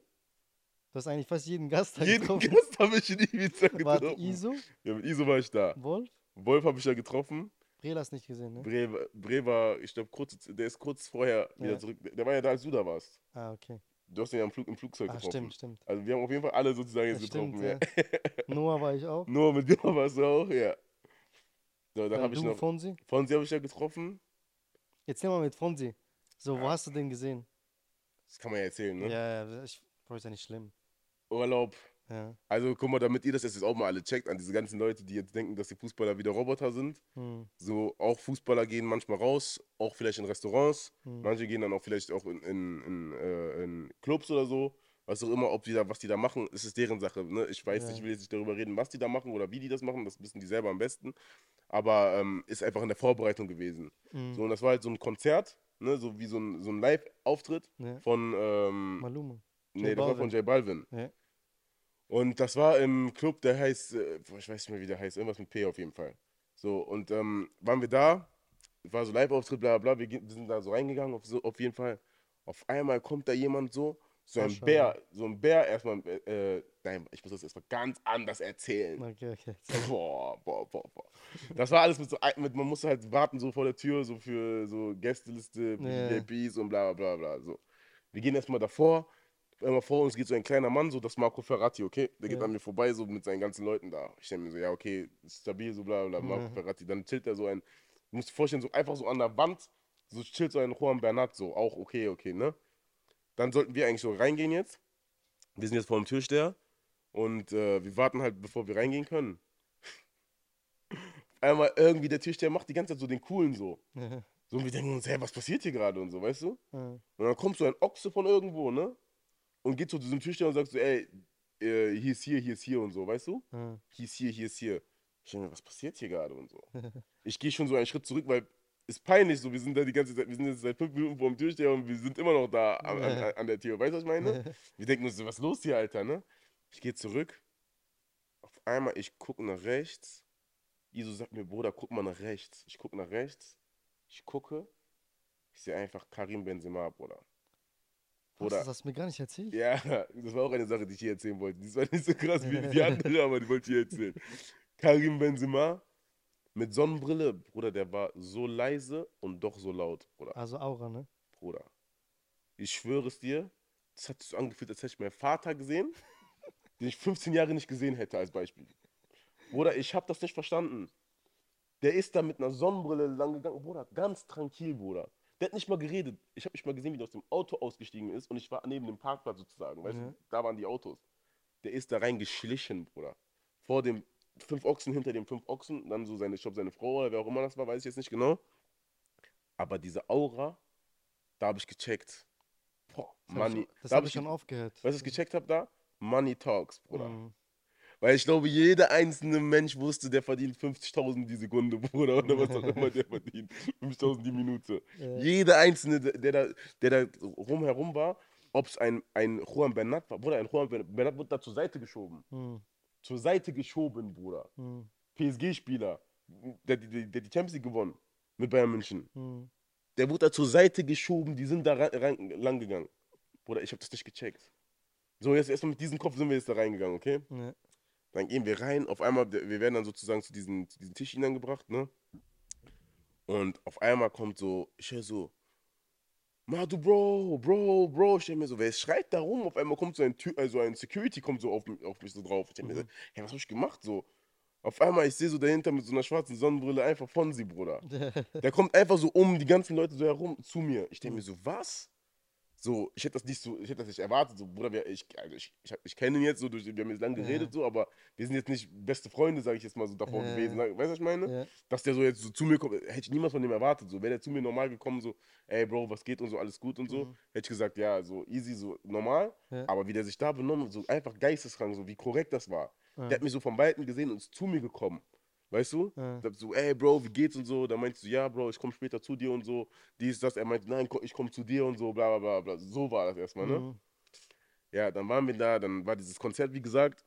Du hast eigentlich fast jeden Gast da jeden getroffen. Gast habe ich in Ibiza getroffen. Iso, Ja, mit Iso war ich da. Wolf, Wolf habe ich ja getroffen. Brel hast nicht gesehen, ne? Bre, Bre war, ich glaube, kurz, der ist kurz vorher wieder Ja. zurück. Der war ja da, als du da warst. Ah, okay. Du hast ihn ja im, Flug, im Flugzeug Ah, getroffen. stimmt, stimmt. Also wir haben auf jeden Fall alle sozusagen Ja, jetzt stimmt, getroffen. ja. Ja. Noah war ich auch. Nur mit dir warst du auch, ja. So, dann Äh, habe ich noch. Fonsi. Fonsi habe ich ja getroffen. Jetzt nehmen wir mit Fonsi. So, wo hast du den gesehen? Das kann man ja erzählen, ne? Ja, ja, ich, Bro, ist ja nicht schlimm. Urlaub. Ja. Also guck mal, damit ihr das jetzt auch mal alle checkt, an diese ganzen Leute, die jetzt denken, dass die Fußballer wieder Roboter sind. Hm. So, auch Fußballer gehen manchmal raus, auch vielleicht in Restaurants. Hm. Manche gehen dann auch vielleicht auch in, in, in, äh, in Clubs oder so. Was auch immer, ob die da, was die da machen, ist es deren Sache. Ne? Ich weiß Ja. nicht, ich will jetzt nicht darüber reden, was die da machen oder wie die das machen, das wissen die selber am besten. Aber ähm, ist einfach in der Vorbereitung gewesen. Hm. So, und das war halt so ein Konzert, ne? so wie so ein, so ein Live-Auftritt Ja. von, ähm, Maluma. nee, das war von J Balvin. Ja. Und das war im Club, der heißt, äh, ich weiß nicht mehr, wie der heißt, irgendwas mit P auf jeden Fall. So, und ähm, waren wir da, war so Live-Auftritt, bla bla, wir, sind da so reingegangen, auf, so, auf jeden Fall. Auf einmal kommt da jemand so, So ein Maschallah. Bär, so ein Bär erstmal, äh, nein, ich muss das erstmal ganz anders erzählen. Okay, okay. Boah, boah, boah, boah. Das war alles mit so, mit, man musste halt warten so vor der Tür, so für so Gästeliste. VIPs und bla bla bla bla. So. Wir gehen erstmal davor, einmal vor uns geht so ein kleiner Mann, so das Marco Ferratti, okay? Der geht Ja. an mir vorbei, so mit seinen ganzen Leuten da. Ich denke mir so, ja, okay, stabil, so bla bla, Marco Ja. Ferratti. Dann chillt er so ein, du musst dir vorstellen, so einfach so an der Wand, so chillt so ein Juan Bernat, so auch okay, okay, ne? Dann sollten wir eigentlich so reingehen jetzt. Wir sind jetzt vor dem Türsteher und äh, wir warten halt, bevor wir reingehen können. Einmal irgendwie der Türsteher macht die ganze Zeit so den coolen so. So und wir denken uns, hä, was passiert hier gerade und so, weißt du? Ja. Und dann kommt so ein Ochse von irgendwo, ne? Und geht zu diesem Türsteher und sagt so, ey, äh, hier ist hier, hier ist hier und so, weißt du? Ja. Hier ist hier, hier ist hier. Ich denke mir, was passiert hier gerade und so. Ich gehe schon so einen Schritt zurück, weil ist peinlich so, wir sind da die ganze Zeit, wir sind jetzt seit fünf Minuten vor dem Türsteher und wir sind immer noch da an, an, an der Tür. Weißt du, was ich meine? Wir denken uns, so, was ist los hier, Alter, ne? Ich gehe zurück. Auf einmal, ich gucke nach rechts. Iso sagt mir, Bruder, guck mal nach rechts. Ich gucke nach rechts. Ich gucke. Ich sehe einfach Karim Benzema, Bruder. Bruder. das hast du mir gar nicht erzählt? Ja, das war auch eine Sache, die ich hier erzählen wollte. Die war nicht so krass wie die andere, aber die wollte ich hier erzählen. Karim Benzema mit Sonnenbrille, Bruder, der war so leise und doch so laut, Bruder. Also Aura, ne? Bruder. Ich schwöre es dir, das hat sich so angefühlt, als hätte ich meinen Vater gesehen, den ich 15 Jahre nicht gesehen hätte, als Beispiel. Bruder, ich habe das nicht verstanden. Der ist da mit einer Sonnenbrille lang gegangen, Bruder, ganz tranquil, Bruder. Der hat nicht mal geredet. Ich habe nicht mal gesehen, wie der aus dem Auto ausgestiegen ist und ich war neben dem Parkplatz sozusagen, weißt du, da waren die Autos. Der ist da reingeschlichen, Bruder. Vor dem fünf Ochsen, hinter dem fünf Ochsen, dann so seine, ich glaube, seine Frau oder wer auch immer das war, weiß ich jetzt nicht genau. Aber diese Aura, da habe ich gecheckt. Boah, Das hab Money. ich, das da habe hab ich schon aufgehört. Weißt du, was ich gecheckt habe da? Money Talks, Bruder. Mhm. Weil ich glaube, jeder einzelne Mensch wusste, der verdient 50.000 die Sekunde, Bruder, oder was auch immer der verdient. 5.000 die Minute. Ja. Jeder einzelne, der da, der da rumherum war, ob es ein, ein Juan Bernat war, Bruder, ein Juan Bernat wurde da zur Seite geschoben. Mhm. Zur Seite geschoben, Bruder. Mhm. PSG-Spieler, der, der, der die Champions League gewonnen mit Bayern München. Mhm. Der wurde da zur Seite geschoben, die sind da rein, lang gegangen. Bruder, ich habe das nicht gecheckt. So, jetzt erstmal mit diesem Kopf sind wir jetzt da reingegangen, okay? Ja. Dann gehen wir rein, auf einmal, wir werden dann sozusagen zu diesen, zu diesen Tisch hineingebracht, ne? Und auf einmal kommt so, ich höre so, Madu, Bro, Bro, Bro. Ich denke mir so, wer schreit da rum? Auf einmal kommt so ein, Tür, also ein Security kommt so auf, mich- auf mich so drauf. Ich denke mir so, hey, was hab ich gemacht? So, auf einmal, ich sehe so dahinter mit so einer schwarzen Sonnenbrille einfach Fonsi, Bruder. Der kommt einfach so um die ganzen Leute so herum zu mir. Ich denke mir so, was? So, ich hätte das nicht so, ich hätte das nicht erwartet. So, Bruder, wir, ich, also ich, ich, ich kenne ihn jetzt so, durch, wir haben jetzt lange Ja. geredet, so, aber wir sind jetzt nicht beste Freunde, sage ich jetzt mal so davor Ja. gewesen. Weißt du, was ich meine? Ja. Dass der so jetzt so zu mir kommt, hätte ich niemals von dem erwartet. So, wäre der zu mir normal gekommen, so, ey Bro, was geht und so, alles gut und so, Mhm. hätte ich gesagt, ja, so easy, so normal. Ja. Aber wie der sich da benommen, hat, so einfach geisteskrank, so wie korrekt das war. Ja. Der hat mich so von Weitem gesehen und ist zu mir gekommen. Weißt du? Ja. So, ey Bro, wie geht's und so. Da meinst du, ja, Bro, ich komme später zu dir und so. Dies, das. Er meinte, nein, ich komme zu dir und so, bla bla bla bla. So war das erstmal, ne? Mhm. Ja, dann waren wir da, dann war dieses Konzert, wie gesagt,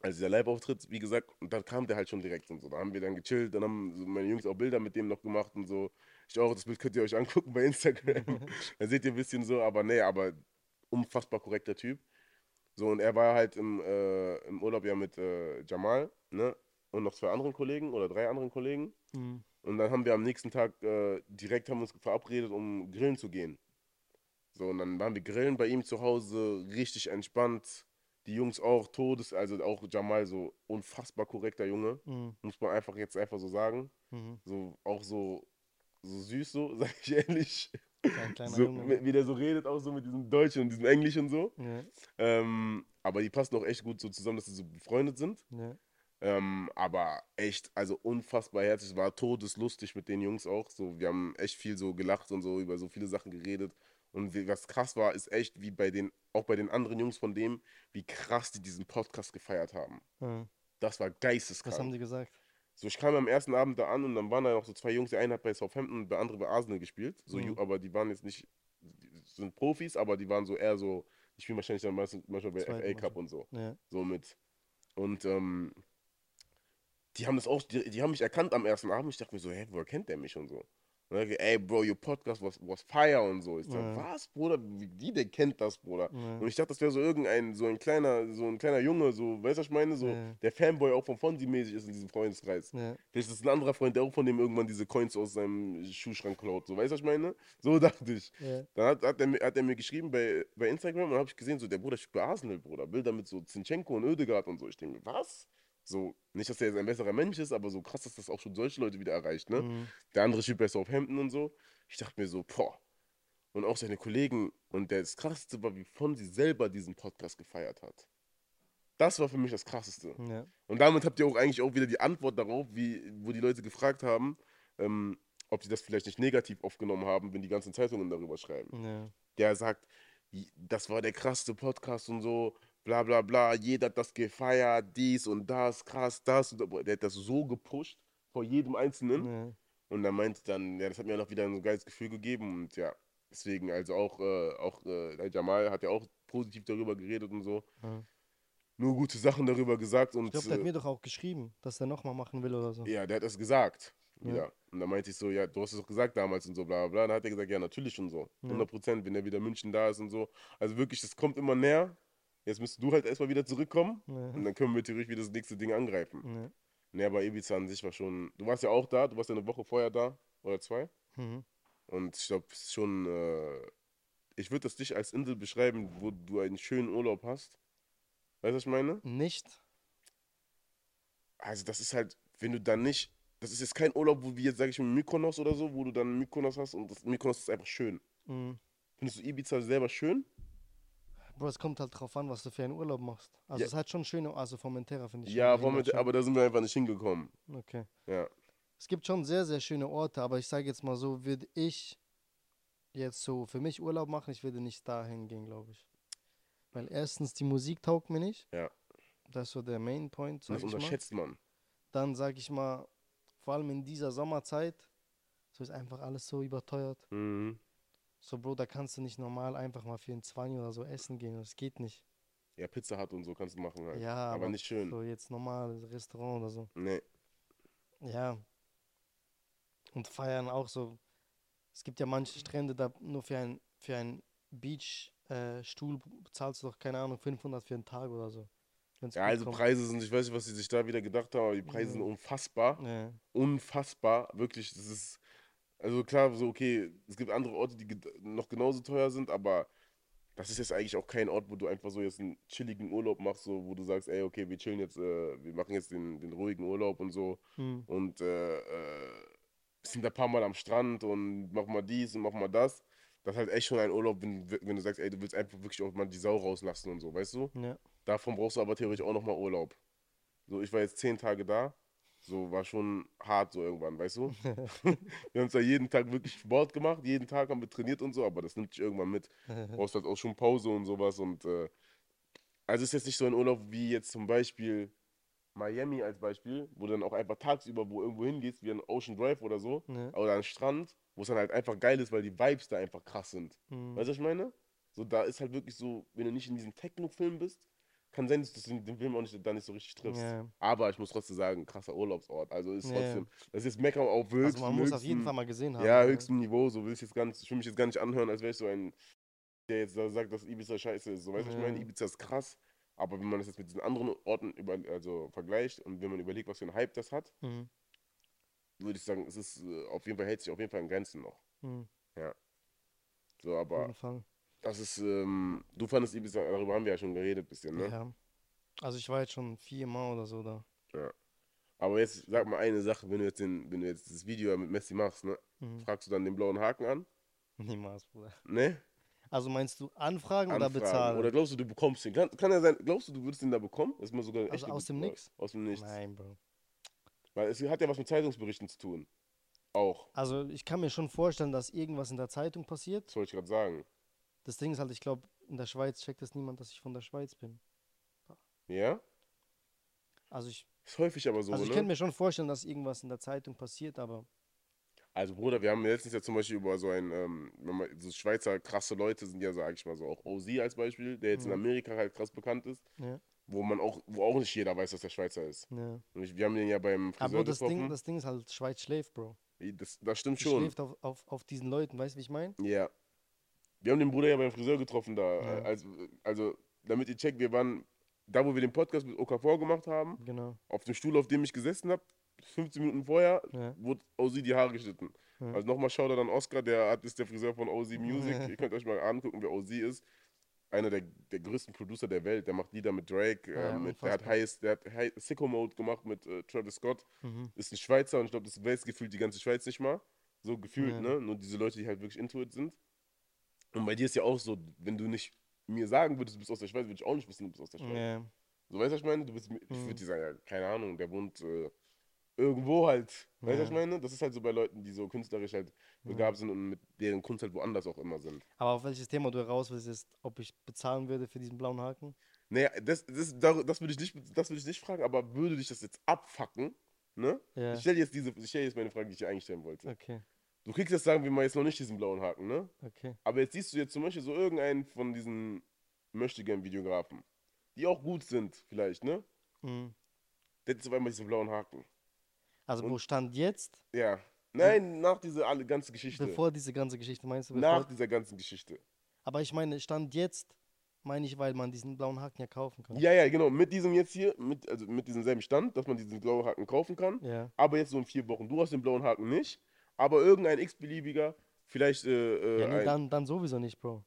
also dieser Live-Auftritt, wie gesagt, und dann kam der halt schon direkt und so. Da haben wir dann gechillt, dann haben so meine Jungs auch Bilder mit dem noch gemacht und so. Ich auch, das Bild könnt ihr euch angucken bei Instagram. da seht ihr ein bisschen so, aber nee, aber unfassbar korrekter Typ. So, und er war halt im, äh, im Urlaub ja mit äh, Jamal, ne? Und noch zwei anderen Kollegen oder drei anderen Kollegen. Mhm. Und dann haben wir am nächsten Tag äh, direkt haben uns verabredet, um grillen zu gehen. So, und dann waren wir grillen bei ihm zu Hause, richtig entspannt. Die Jungs auch, Todes, also auch Jamal, so unfassbar korrekter Junge, Mhm. muss man einfach jetzt einfach so sagen. Mhm. So, auch so, so süß, so, sag ich ehrlich. So, Junge. wie der so redet, auch so mit diesem Deutsch und diesem Englisch und so. Ja. Ähm, aber die passen auch echt gut so zusammen, dass sie so befreundet sind. Ja. Ähm, aber echt, also unfassbar herzlich, war todeslustig mit den Jungs auch. So, wir haben echt viel so gelacht und so über so viele Sachen geredet. Und was krass war, ist echt, wie bei den, auch bei den anderen Jungs von dem, wie krass die diesen Podcast gefeiert haben. Ja. Das war Was haben geisteskrank. die gesagt? So, ich kam am ersten Abend da an und dann waren da noch so zwei Jungs, der eine hat bei Southampton und der andere bei Arsenal gespielt. So, Mhm. Aber die waren jetzt nicht, sind Profis, aber die waren so eher so, die spielen wahrscheinlich dann meistens, manchmal bei Zweite FA Cup und so Ja. so mit. Und ähm, die haben das auch, die, die haben mich erkannt am ersten Abend. Ich dachte mir so, hä, woher kennt der mich und so? Und dann, ey, Bro, your podcast was, was fire und so. Ich Ja. was, Bruder? Wie, wie der kennt das, Bruder? Ja. Und ich dachte, das wäre so irgendein, so ein kleiner, so ein kleiner Junge, so, weißt du, was ich meine? So, Ja. der Fanboy auch von Fonsi mäßig ist in diesem Freundeskreis. Vielleicht ist es ein anderer Freund, der auch von dem irgendwann diese Coins aus seinem Schuhschrank klaut. So, weißt du, was ich meine? So dachte ich. Dann hat, hat, er, mir- hat er mir geschrieben bei, bei Instagram und habe ich gesehen, so, der Bruder spielt bei Arsenal, Bruder. Bilder mit so Zinchenko und Oedegaard und so. Ich denke, was? So, nicht, dass er jetzt ein besserer Mensch ist, aber so krass, dass das auch schon solche Leute wieder erreicht, ne? Mhm. Der andere spielt bei Southampton und so. Ich dachte mir so, boah. Und auch seine Kollegen. Und das Krasseste war, wie Fonsi selber diesen Podcast gefeiert hat. Das war für mich das Krasseste. Ja. Und damit habt ihr auch eigentlich auch wieder die Antwort darauf, wie, wo die Leute gefragt haben, ähm, ob sie das vielleicht nicht negativ aufgenommen haben, wenn die ganzen Zeitungen darüber schreiben. Ja. Der sagt, "J- das war der krasseste Podcast und so, bla bla bla, jeder hat das gefeiert, dies und das, krass, das. Und der hat das so gepusht vor jedem Einzelnen. Ja. Und er meinte dann, ja, das hat mir noch wieder ein geiles Gefühl gegeben und ja, deswegen, also auch, äh, auch äh, Jamal hat ja auch positiv darüber geredet und so. Ja. Nur gute Sachen darüber gesagt und Ich glaube, der hat äh, mir doch auch geschrieben, dass der nochmal machen will oder so. ja, der hat das gesagt. Ja. Wieder. Und dann meinte ich so, ja, du hast es doch gesagt damals und so, bla bla bla. Dann hat er gesagt, ja, natürlich und so. Ja. 100 Prozent, wenn er wieder München da ist und so. Also wirklich, das kommt immer näher. Jetzt müsstest du halt erstmal wieder zurückkommen Ja. und dann können wir theoretisch wieder das nächste Ding angreifen. Ja. Nee, aber Ibiza an sich war schon. Du warst ja auch da, du warst ja eine Woche vorher da oder zwei. Mhm. Und ich glaube, schon. Äh, ich würde das dich als Insel beschreiben, wo du einen schönen Urlaub hast. Weißt du, was ich meine? Nicht? Also, das ist halt, wenn du dann nicht. Das ist jetzt kein Urlaub, wo wir jetzt, sag ich mal, Mykonos oder so, wo du dann Mykonos hast und das Mykonos ist einfach schön. Mhm. Findest du Ibiza selber schön? Bro, es kommt halt drauf an, was du für einen Urlaub machst. Also Ja. es hat schon schöne, also Formentera finde ich. Ja, schon- aber da sind wir einfach nicht hingekommen. Okay. Ja. Es gibt schon sehr, sehr schöne Orte, aber ich sage jetzt mal so, würde ich jetzt so für mich Urlaub machen, ich würde nicht dahin gehen, glaube ich. Weil erstens die Musik taugt mir nicht. Ja. Das ist so der Main Point, Das mal. unterschätzt man. Dann sage ich mal, vor allem in dieser Sommerzeit, so ist einfach alles so überteuert. Mhm. So, Bro, da kannst du nicht normal einfach mal für einen 20 oder so essen gehen. Das geht nicht. Ja, Pizza Hut und so kannst du machen halt. Ja, aber, nicht schön. So jetzt normal Restaurant oder so. Nee. Ja. Und feiern auch so. Es gibt ja manche Strände, da nur für ein, für ein Beach-Stuhl bezahlst du doch, keine Ahnung, 500 für einen Tag oder so. Ja, also kommt. Preise sind, ich weiß nicht, was sie sich da wieder gedacht haben, aber die Preise sind Ja. unfassbar. Ja. Unfassbar. Wirklich, das ist. Also klar, so okay, es gibt andere Orte, die noch genauso teuer sind, aber das ist jetzt eigentlich auch kein Ort, wo du einfach so jetzt einen chilligen Urlaub machst, so wo du sagst, ey, okay, wir chillen jetzt, äh, wir machen jetzt den, den ruhigen Urlaub und so Hm. und äh, äh, sind da ein paar Mal am Strand und machen mal dies und machen mal das. Das ist halt echt schon ein Urlaub, wenn, wenn du sagst, ey, du willst einfach wirklich auch mal die Sau rauslassen und so, weißt du? Ja. Davon brauchst du aber theoretisch auch nochmal Urlaub. So, ich war jetzt zehn Tage da. So, war schon hart so irgendwann, weißt du? wir haben zwar jeden Tag wirklich Sport gemacht, jeden Tag haben wir trainiert und so, aber das nimmt dich irgendwann mit. Du brauchst halt auch schon Pause und sowas und äh, also ist jetzt nicht so ein Urlaub wie jetzt zum Beispiel Miami als Beispiel, wo du dann auch einfach tagsüber wo irgendwo hingehst, wie ein Ocean Drive oder so, Ja. oder ein Strand, wo es dann halt einfach geil ist, weil die Vibes da einfach krass sind. Hm. Weißt du, was ich meine? So, da ist halt wirklich so, wenn du nicht in diesem Techno-Film bist, kann sein, dass du den Film auch nicht, da nicht so richtig triffst. Ja. Aber ich muss trotzdem sagen, krasser Urlaubsort. Also ist Ja. trotzdem, das ist Meckern auf höchstem, Also man muss auf jeden höchsten- Fall mal gesehen haben. Ja, ne? höchstem Niveau. So will ich jetzt gar nicht, ich will mich jetzt gar nicht anhören, als wäre ich so ein, der jetzt da sagt, dass Ibiza scheiße ist. So, weißt du, was ich Ja. meine? Ibiza ist krass. Aber wenn man das jetzt mit diesen anderen Orten über, also vergleicht und wenn man überlegt, was für ein Hype das hat, Mhm. würde ich sagen, es ist äh, auf jeden Fall, hält sich auf jeden Fall in Grenzen noch. Mhm. So, Auf aber jeden. Das ist, ähm, du fandest Ibiza, darüber haben wir ja schon geredet, bisschen, ne? Ja. Also ich war jetzt schon viermal oder so da. Aber jetzt sag mal eine Sache, wenn du jetzt den, wenn du jetzt das Video mit Messi machst, ne? Mhm. Fragst du dann den blauen Haken an? Niemals, Bruder. Ne? Also meinst du anfragen, oder Anfragen. bezahlen? Oder glaubst du, du bekommst den? Kann, kann ja sein, glaubst du, du würdest den da bekommen? Das ist mal sogar Also aus dem Nix? Aus dem Nichts. Nein, Bro. Weil es hat ja was mit Zeitungsberichten zu tun. Auch. Also ich kann mir schon vorstellen, dass irgendwas in der Zeitung passiert. Das wollte ich gerade sagen. Das Ding ist halt, ich glaube, in der Schweiz checkt es niemand, dass ich von der Schweiz bin. Ja? Also ich, Ist häufig aber so, also ich ne? könnte mir schon vorstellen, dass irgendwas in der Zeitung passiert, aber Also Bruder, wir haben letztens ja zum Beispiel über so ein, ähm, so Schweizer krasse Leute sind ja, sag ich mal so, auch OZ als Beispiel, der jetzt in Mhm. Amerika halt krass bekannt ist, ja, wo man auch, wo auch nicht jeder weiß, dass der Schweizer ist. ja. Und ich, wir haben den ja beim Friseur Aber das getroffen. Ding, das Ding ist halt, Schweiz schläft, Bro. Das, das stimmt Die schon. schläft auf, auf, auf diesen Leuten, weißt du, wie ich meine? Ja. Wir haben den Bruder ja beim Friseur getroffen da. Ja. äh, Als, also, damit ihr checkt, wir waren da, wo wir den Podcast mit Okafor gemacht haben, Genau. auf dem Stuhl, auf dem ich gesessen habe, 15 Minuten vorher, Ja. wurde Ozzy die Haare geschnitten. Ja. Also nochmal Shoutout an Oscar, der hat, ist der Friseur von Ozzy Music. ihr könnt euch mal angucken, wer Ozzy ist. Einer der, der größten Producer der Welt. Der macht Lieder mit Drake. Äh, mit, der hat. High, der hat High, Sicko Mode gemacht mit äh, Travis Scott. Mhm. Ist ein Schweizer und ich glaube, das weiß gefühlt die ganze Schweiz nicht mal. So gefühlt, ne? Nur diese Leute, die halt wirklich into it sind. Und bei dir ist ja auch so, wenn du nicht mir sagen würdest, du bist aus der Schweiz, würde ich auch nicht wissen, du bist aus der Schweiz. Ja. So, weißt du, was ich meine? Du bist, ich Mhm. würde dir sagen, ja, keine Ahnung, der wohnt äh, irgendwo halt. Weißt du, was Ja. ich meine? Das ist halt so bei Leuten, die so künstlerisch halt begabt sind und mit deren Kunst halt woanders auch immer sind. Aber auf welches Thema du heraus willst, ist, ob ich bezahlen würde für diesen blauen Haken? Naja, das, das, das würde ich, nicht- das würde ich nicht fragen, aber würde dich das jetzt abfacken, ne? Ja. Ich stelle jetzt diese, ich stelle jetzt meine Frage, die ich dir eigentlich stellen wollte. Okay, Du kriegst jetzt, sagen wir mal, jetzt noch nicht diesen blauen Haken, ne? okay. Aber jetzt siehst du jetzt zum Beispiel so irgendeinen von diesen Möchtegern-Videografen, die auch gut sind, vielleicht, ne? Mhm. Der hat jetzt auf einmal diesen blauen Haken. Also wo Und- stand jetzt, Ja. Nein, nach dieser alle ganze Geschichte. bevor diese ganze Geschichte, meinst du? nach Bevor, dieser ganzen Geschichte. aber ich meine, stand jetzt, meine ich, weil man diesen blauen Haken ja kaufen kann. Ja, ja, genau. Mit diesem jetzt hier, mit, also mit diesem selben Stand, dass man diesen blauen Haken kaufen kann. Ja. Aber jetzt so in vier Wochen. Du hast den blauen Haken nicht, aber irgendein x-beliebiger, vielleicht äh, äh, Ja, nee, dann, dann sowieso nicht, Bro.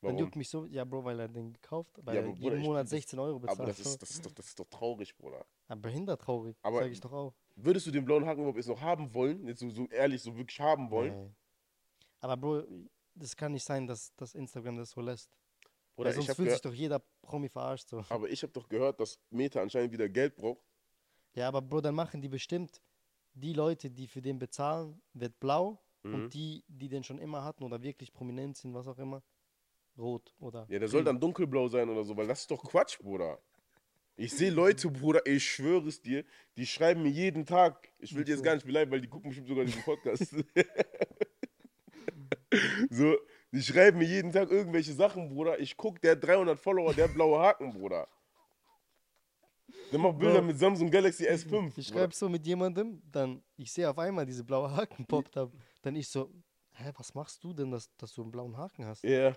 Dann Warum? juckt mich so, ja, Bro, weil er den gekauft, weil Ja, er Bruder, jeden ich- Monat das- 16 Euro bezahlt. aber das ist, das, ist doch, das ist doch traurig, Bruder. Ja, behindert traurig, Aber- sag ich doch auch. Würdest du den blauen Haken überhaupt jetzt noch haben wollen? Jetzt so, so ehrlich, so wirklich haben wollen? Nee. Aber Bro, das kann nicht sein, dass, dass Instagram das so lässt. Oder sonst fühlt sich doch jeder Promi verarscht so. aber ich habe doch gehört, dass Meta anscheinend wieder Geld braucht. Ja, aber Bro, dann machen die bestimmt, die Leute, die für den bezahlen, wird blau Mhm. und die, die den schon immer hatten oder wirklich prominent sind, was auch immer, rot oder. Ja, der soll grün. dann dunkelblau sein oder so, weil das ist doch Quatsch, Bruder. Ich sehe Leute, Bruder, ich schwöre es dir, die schreiben mir jeden Tag. Ich will dir jetzt gar nicht beleidigen, weil die gucken bestimmt sogar diesen Podcast. so, die schreiben mir jeden Tag irgendwelche Sachen, Bruder. Ich guck, der hat 300 Follower, der hat blaue Haken, Bruder. Der macht Bilder mit Samsung Galaxy S5. Ich schreibe so mit jemandem, dann, ich sehe auf einmal diese blaue Haken poppt up. Dann ich so, hä, was machst du denn, dass, dass du einen blauen Haken hast? Ja,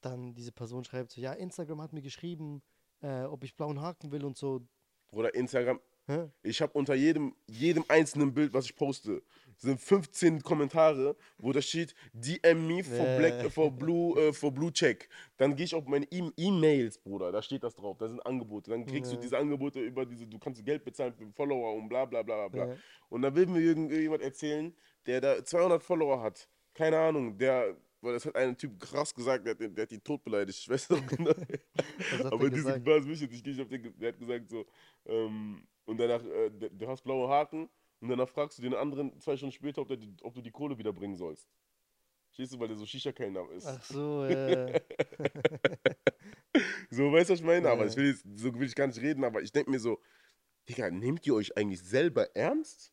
Dann diese Person schreibt so, ja, Instagram hat mir geschrieben, äh, ob ich blauen Haken will und so. Bruder, Instagram. Hä? Ich habe unter jedem, jedem einzelnen Bild, was ich poste, sind 15 Kommentare, wo da steht, DM me for, Äh. black, for, blue, äh, for blue check. Dann gehe ich auf meine E- E-Mails, Bruder, da steht das drauf, da sind Angebote. Dann kriegst Ja. du diese Angebote über diese, du kannst Geld bezahlen für Follower und bla bla bla bla. Ja. Und dann will mir irgendjemand erzählen, der da 200 Follower hat. Keine Ahnung, der, weil das hat ein Typ krass gesagt, der, hat der hat ihn tot beleidigt. Ich weiß noch genau. Aber er diese gesagt? war es wichtig. Ich gehe nicht auf den, der hat gesagt so, ähm, und danach, äh, du- hast blaue Haken und danach fragst du den anderen zwei Stunden später, ob, der ob du die Kohle wieder bringen sollst. Stehst du, weil der so Shisha-Kellner ist. Ach so, äh, So, weißt du, was ich meine? Aber Ja. ich will jetzt, so will ich gar nicht reden, aber ich denke mir so, Digga, nehmt ihr euch eigentlich selber ernst?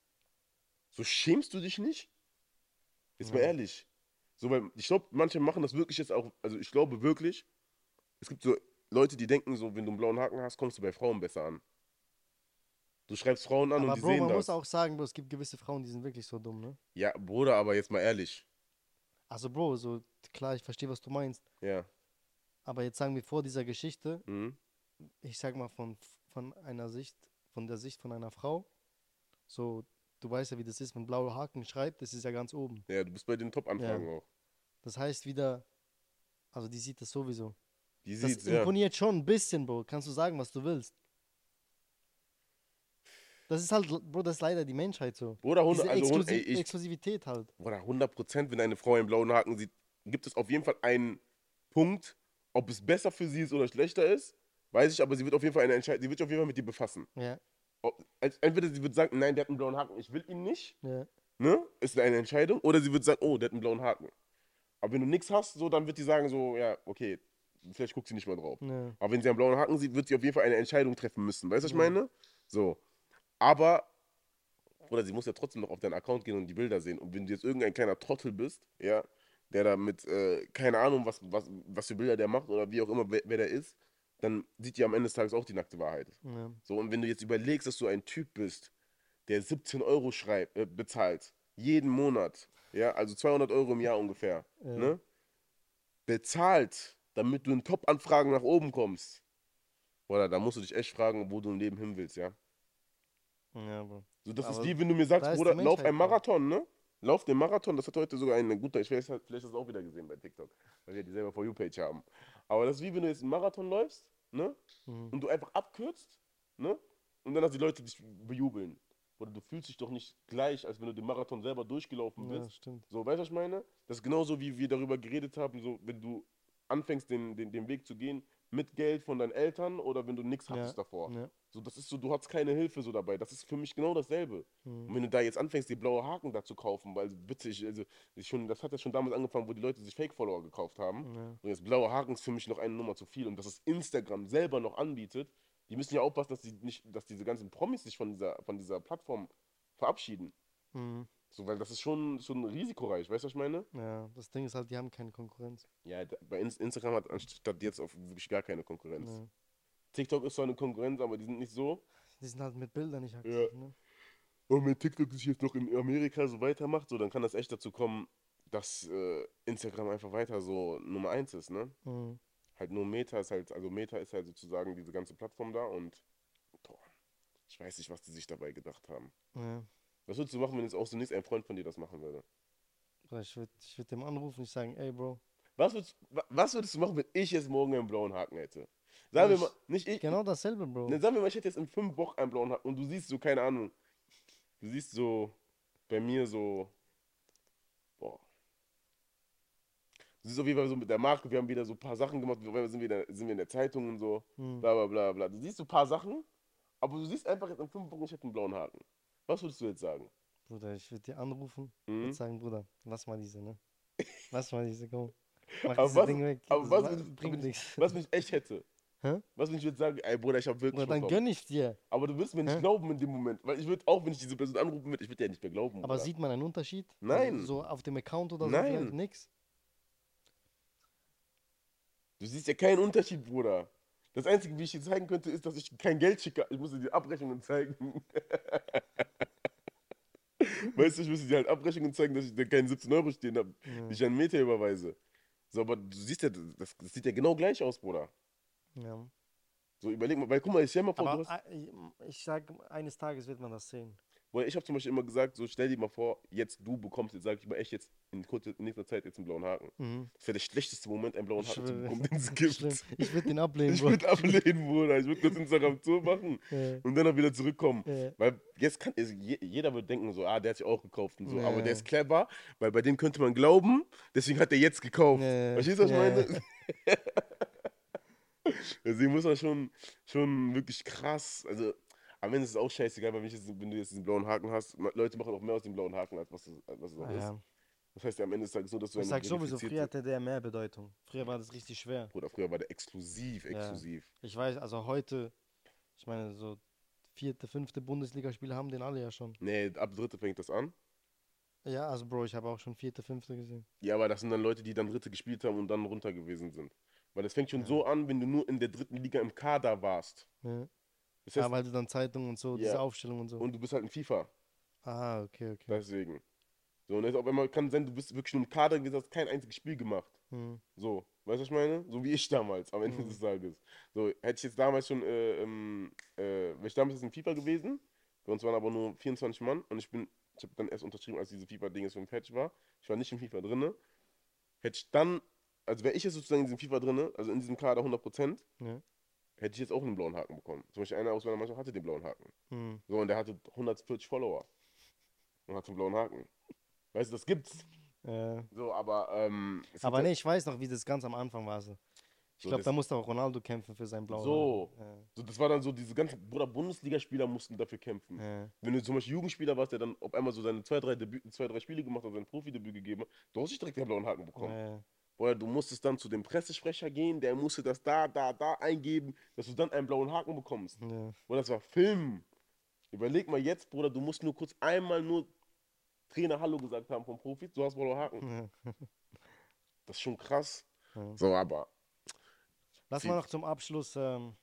So schämst du dich nicht? Jetzt mal Ja. ehrlich. So, weil ich glaube, manche machen das wirklich jetzt auch, also ich glaube wirklich, es gibt so Leute, die denken so, wenn du einen blauen Haken hast, kommst du bei Frauen besser an. Du schreibst Frauen an aber und die Bro, sehen man das. muss auch sagen, Bro, es gibt gewisse Frauen, die sind wirklich so dumm, ne? Ja, Bruder, aber jetzt mal ehrlich. Also Bro, so, klar, ich verstehe, was du meinst. Ja. Aber jetzt sagen wir vor dieser Geschichte, Mhm. ich sag mal von, von einer Sicht, von der Sicht von einer Frau, so, du weißt ja, wie das ist, wenn blaue Haken schreibt, das ist ja ganz oben. Ja, du bist bei den Top-Anfragen auch. Das heißt wieder, also die sieht das sowieso. Die Das sieht's, ja. imponiert schon ein bisschen, Bro. Kannst du sagen, was du willst. Das ist halt, Bro, das ist leider die Menschheit so. Bruder, 100, Diese also, hund- Exklusi ey, ich, Exklusivität halt. Bruder, 100 Prozent, wenn eine Frau einen blauen Haken sieht, gibt es auf jeden Fall einen Punkt, ob es besser für sie ist oder schlechter ist. Weiß ich, aber sie wird auf jeden Fall eine Entscheidung, sie wird sich auf jeden Fall mit dir befassen. Ja, Ob, entweder sie wird sagen, nein, der hat einen blauen Haken, ich will ihn nicht, ja. ne? Ist eine Entscheidung. Oder sie wird sagen, oh, der hat einen blauen Haken. Aber wenn du nichts hast, so, dann wird die sagen, so, ja, okay, vielleicht guckt sie nicht mal drauf. ja. Aber wenn sie einen blauen Haken sieht, wird sie auf jeden Fall eine Entscheidung treffen müssen. Weißt du, was ich meine? So. Aber, oder sie muss ja trotzdem noch auf deinen Account gehen und die Bilder sehen. Und wenn du jetzt irgendein kleiner Trottel bist, ja, der da mit, äh, keine Ahnung, was, was, was für Bilder der macht oder wie auch immer, wer, wer der ist, dann sieht die am Ende des Tages auch die nackte Wahrheit. ja. So, und wenn du jetzt überlegst, dass du ein Typ bist, der 17 Euro schreibt, äh, bezahlt, jeden Monat, ja, also 200 Euro im Jahr ungefähr, Ja. ne, bezahlt, damit du in Top-Anfragen nach oben kommst, oder da musst du dich echt fragen, wo du im Leben hin willst, ja. Ja, Bro. So, das ist Aber wie wenn du mir sagst, ist Bruder, lauf einen. Marathon, ne? Lauf den Marathon, das hat heute sogar ein guter, ich weiß, vielleicht hast du es auch wieder gesehen bei TikTok, weil wir die selber For You-Page haben. Aber das ist wie wenn du jetzt einen Marathon läufst, ne? Mhm. Und du einfach abkürzt, ne? Und dann, dass die Leute dich bejubeln. Oder du fühlst dich doch nicht gleich, als wenn du den Marathon selber durchgelaufen Ja, bist. stimmt. So, weißt du, was ich meine? Das ist genauso, wie wir darüber geredet haben, so, wenn du anfängst, den, den, den Weg zu gehen mit Geld von deinen Eltern oder wenn du nichts hattest Ja, davor. ja. So, das ist so, du hattest keine Hilfe so dabei. Das ist für mich genau dasselbe. Mhm. Und wenn du da jetzt anfängst, die blaue Haken da zu kaufen, weil witzig, also ich schon, das hat ja schon damals angefangen, wo die Leute sich Fake-Follower gekauft haben. Ja. Und jetzt blaue Haken ist für mich noch eine Nummer zu viel. Und dass es Instagram selber noch anbietet, die müssen ja aufpassen, dass die nicht, dass diese ganzen Promis sich von dieser, von dieser Plattform verabschieden. Mhm. So, weil das ist schon, schon risikoreich, weißt du, was ich meine? ja, das Ding ist halt, die haben keine Konkurrenz. Ja, bei Ins- Instagram hat anstatt jetzt auch wirklich gar keine Konkurrenz. Ja. TikTok ist zwar eine Konkurrenz, aber die sind nicht so. Die sind halt mit Bildern nicht aktiv. Ja. Ne? Und wenn TikTok sich jetzt noch in Amerika so weitermacht, so, dann kann das echt dazu kommen, dass äh, Instagram einfach weiter so Nummer eins ist, ne? Mhm. Halt nur Meta ist halt, also Meta ist halt sozusagen diese ganze Plattform da und boah, ich weiß nicht, was die sich dabei gedacht haben. Ja. Was würdest du machen, wenn jetzt auch so ein Freund von dir das machen würde? Ich würde ich würd dem anrufen, ich sagen, ey Bro, Was würdest, wa- was würdest du machen, wenn ich jetzt morgen einen blauen Haken hätte? Sagen wir Ich- mal, nicht ich, genau dasselbe, Bro. Ne, sagen wir mal, ich hätte jetzt in fünf Wochen einen blauen Haken und du siehst so, keine Ahnung, du siehst so bei mir so, boah. Du siehst auf jeden Fall so mit der Marke, wir haben wieder so ein paar Sachen gemacht, wir sind, wieder, sind wir in der Zeitung und so, Mhm. bla bla bla bla. Du siehst so ein paar Sachen, aber du siehst einfach jetzt in fünf Wochen, ich hätte einen blauen Haken. Was würdest du jetzt sagen? Bruder, ich würde dir anrufen Mhm. und sagen, Bruder, lass mal diese, ne? Lass mal diese, komm. Mach Aber was- Ding weg. aber was würdest- bringt nichts. Was, wenn ich echt hätte? Hä? Was, wenn ich jetzt sagen, ey Bruder, ich habe wirklich Bruder, dann gönn ich dir. Aber du wirst mir nicht Hä? glauben in dem Moment, weil ich würde auch, wenn ich diese Person anrufen würde, ich würde dir nicht mehr glauben. Aber Bruder. sieht man einen Unterschied? Nein. Also so auf dem Account oder so Nein. nix? Du siehst ja keinen Unterschied, Bruder. Das Einzige, wie ich dir zeigen könnte, ist, dass ich kein Geld schicke. Ich muss dir die Abrechnungen zeigen. weißt du, ich muss dir halt Abrechnungen zeigen, dass ich da keine 17 Euro stehen habe, Ja. die ich an Meter überweise. So, aber du siehst ja, das, das sieht ja genau gleich aus, Bruder. Ja. So, überleg mal, weil guck mal, ich stell mal vor, Aber ich sag, eines Tages wird man das sehen. Bruder, ich habe zum Beispiel immer gesagt, so stell dir mal vor, jetzt du bekommst, jetzt sag ich mal echt jetzt in, kurzer, in nächster Zeit jetzt einen blauen Haken. Mhm. Das wäre der schlechteste Moment, einen blauen Haken zu bekommen, den es gibt. Schlimm. Ich würde den ablehnen, Ich würde ablehnen, Bruder. Ich würde kurz Instagram zumachen Ja. und dann auch wieder zurückkommen. Ja. Weil jetzt kann je- jeder wird denken so, ah, der hat sich auch gekauft und so. Ja. Aber der ist clever, weil bei dem könnte man glauben, deswegen hat er jetzt gekauft. Verstehst du, was ich meine? deswegen muss man schon, schon wirklich krass, also am Ende ist es auch scheißegal, weil jetzt, wenn du jetzt diesen blauen Haken hast, Leute machen auch mehr aus dem blauen Haken, als was es, als was es auch Ah, ist. ja. Das heißt ja am Ende ist es nur, dass du Ich sag sowieso, früher hatte der mehr Bedeutung. Früher war das richtig schwer. Bruder, früher war der exklusiv, Ja. exklusiv. Ich weiß, also heute, ich meine, so vierte, fünfte Bundesligaspiele haben den alle ja schon. Nee, ab dritte fängt das an. Ja, also Bro, ich habe auch schon vierte, fünfte gesehen. Ja, aber das sind dann Leute, die dann Dritte gespielt haben und dann runter gewesen sind. Weil das fängt schon so an, wenn du nur in der dritten Liga im Kader warst. Ja. Das heißt, Ja, weil du dann Zeitungen und so, Ja. diese Aufstellung und so. und du bist halt in FIFA. ah, okay, okay. Deswegen. So, und jetzt auf einmal kann sein, du bist wirklich nur im Kader gewesen, hast kein einziges Spiel gemacht. Hm. So, weißt du, was ich meine? So wie ich damals am Ende Mhm. des Tages. So, hätte ich jetzt damals schon, äh, ähm, äh, wäre ich damals jetzt in FIFA gewesen, bei uns waren aber nur 24 Mann und ich bin, ich habe dann erst unterschrieben, als diese FIFA-Ding jetzt schon fertig war. Ich war nicht in FIFA drinne. Hätte ich dann, also wäre ich jetzt sozusagen in diesem FIFA drinne, also in diesem Kader 100%, Ja. Hätte ich jetzt auch einen blauen Haken bekommen. Zum Beispiel einer aus meiner Mannschaft hatte den blauen Haken. Hm. So, und der hatte 140 Follower und hat einen blauen Haken. Weißt du, das gibt's. Äh, So, aber, ähm, aber nee, ich weiß noch, wie das ganz am Anfang war. So. Ich So, glaube, da musste auch Ronaldo kämpfen für sein blaues So. Haar. So, das war dann so, diese ganzen Bruder Bundesligaspieler mussten dafür kämpfen. Ja. Ja. Wenn du zum Beispiel Jugendspieler warst, der dann auf einmal so seine zwei, drei, Debüt, zwei, drei Spiele gemacht hat, sein Profidebüt gegeben hat, du hast nicht direkt den blauen Haken bekommen. Ja. Oder du musstest dann zu dem Pressesprecher gehen, der musste das da, da, da eingeben, dass du dann einen blauen Haken bekommst. Ja. Oder das war Film. Überleg mal jetzt, Bruder, du musst nur kurz einmal nur Trainer Hallo gesagt haben vom Profi, du hast blauen Haken. Ja. Das ist schon krass. Ja. So, aber Lass mal noch zum Abschluss ähm,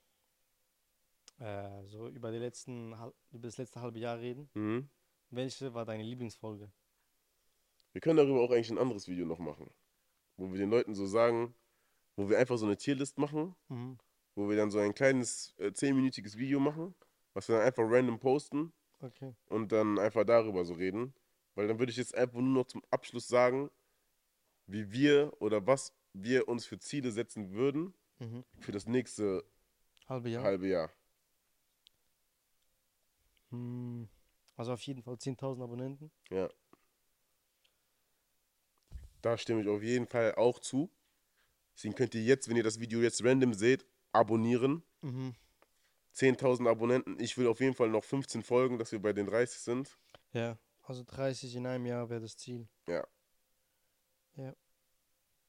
äh, so über, die letzten, über das letzte halbe Jahr reden. mhm. Welche war deine Lieblingsfolge? Wir können darüber auch eigentlich ein anderes Video noch machen. Wo wir den Leuten so sagen, wo wir einfach so eine Tierlist machen, Mhm. wo wir dann so ein kleines äh, 10-minütiges Video machen, was wir dann einfach random posten Okay. und dann einfach darüber so reden. Weil dann würde ich jetzt einfach nur noch zum Abschluss sagen, wie wir oder was wir uns für Ziele setzen würden Mhm. für das nächste Halbe Jahr. halbe Jahr. Hm. Also auf jeden Fall 10.000 Abonnenten. Ja. Da stimme ich auf jeden Fall auch zu. Deswegen könnt ihr jetzt, wenn ihr das Video jetzt random seht, abonnieren. Mhm. 10.000 Abonnenten. Ich will auf jeden Fall noch 15 Folgen, dass wir bei den 30 sind. Ja, also 30 in einem Jahr wäre das Ziel.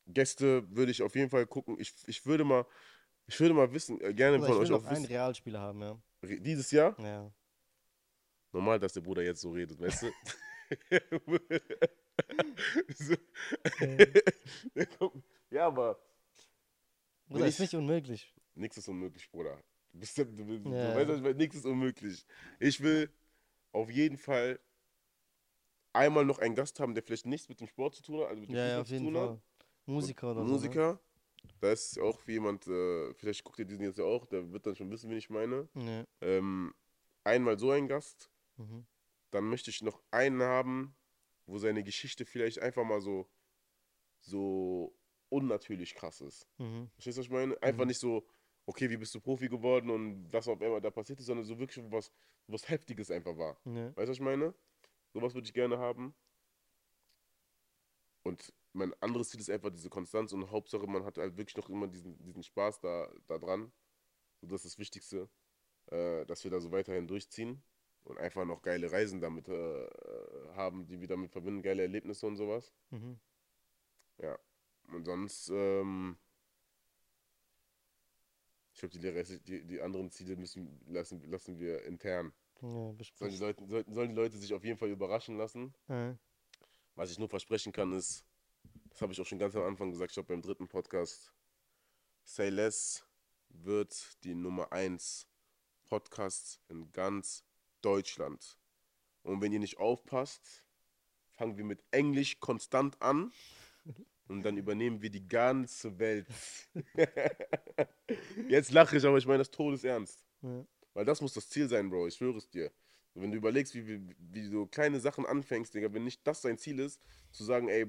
Gäste würde ich auf jeden Fall gucken. Ich, ich würde mal, ich würde mal wissen, äh, gerne Oder von ich euch will auch noch einen. Realspieler haben, ja. Dieses Jahr? Ja. Normal, dass der Bruder jetzt so redet, weißt du? so. ja, aber Bruder, ist nicht unmöglich. nichts ist unmöglich, Bruder. Du, bist, du, du, du Ja. weißt, was ich meine? Nichts ist unmöglich. Ich will auf jeden Fall einmal noch einen Gast haben, der vielleicht nichts mit dem Sport zu tun hat, also mit dem Ja, ja, auf zu jeden tun Fall. hat. Musiker oder Musiker. Da ist auch jemand, äh, vielleicht guckt ihr diesen jetzt ja auch, der wird dann schon wissen, wen ich meine. so. Ne? Ähm, einmal so ein Gast. Mhm. Dann möchte ich noch einen haben, wo seine Geschichte vielleicht einfach mal so, so unnatürlich krass ist. Mhm. Verstehst du, was ich meine? Einfach Mhm. nicht so, okay, wie bist du Profi geworden und was auf einmal da passiert ist, sondern so wirklich was, was Heftiges einfach war. Ne? Weißt du, was ich meine? Sowas würde ich gerne haben. Und mein anderes Ziel ist einfach diese Konstanz und Hauptsache, man hat halt wirklich noch immer diesen, diesen Spaß da, da dran. Und das ist das Wichtigste, äh, dass wir da so weiterhin durchziehen und einfach noch geile Reisen damit äh, äh, haben, die wir damit verbinden, geile Erlebnisse und sowas. Mhm. Ja. Und sonst, ähm, ich glaube, die, die, die anderen Ziele müssen, lassen, lassen wir intern. Ja, Sollen die, besprechen. Leute, sollten, sollen die Leute sich auf jeden Fall überraschen lassen. Ja. Was ich nur versprechen kann, ist, das habe ich auch schon ganz am Anfang gesagt, ich glaube beim dritten Podcast, Say Less wird die Nummer 1 Podcast in ganz Deutschland. Und wenn ihr nicht aufpasst, fangen wir mit Englisch konstant an und dann übernehmen wir die ganze Welt. Jetzt lache ich, aber ich meine das todesernst. Ja. Weil das muss das Ziel sein, Bro, ich schwöre es dir. Wenn du überlegst, wie, wie, wie du kleine Sachen anfängst, Digga, wenn nicht das dein Ziel ist, zu sagen, ey,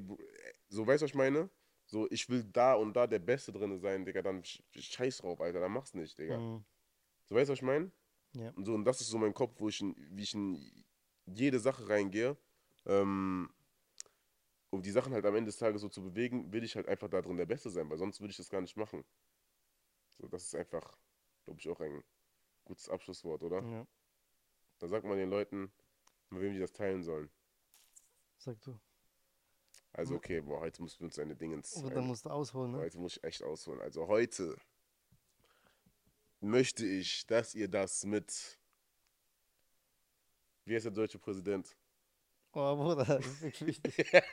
so weißt du, was ich meine? So, ich will da und da der Beste drin sein, Digga, dann sch- scheiß drauf, Alter, dann mach's nicht, Digga. Mhm. So weißt du, was ich meine? Ja. Und so, und das ist so mein Kopf, wo ich in, wie ich in jede Sache reingehe. Ähm, um die Sachen halt am Ende des Tages so zu bewegen, will ich halt einfach da drin der Beste sein, weil sonst würde ich das gar nicht machen. So, das ist einfach, glaube ich, auch ein gutes Abschlusswort, oder? ja. Da sagt man den Leuten, mit wem die das teilen sollen. Sag du. Also, okay, boah, heute müssen wir uns eine Dingens. Oder dann ein- musst du ausholen, ne? Heute muss ich echt ausholen. Also, heute möchte ich, dass ihr das mit. Wie heißt der deutsche Präsident? Oh, Bruder, das ist wirklich wichtig.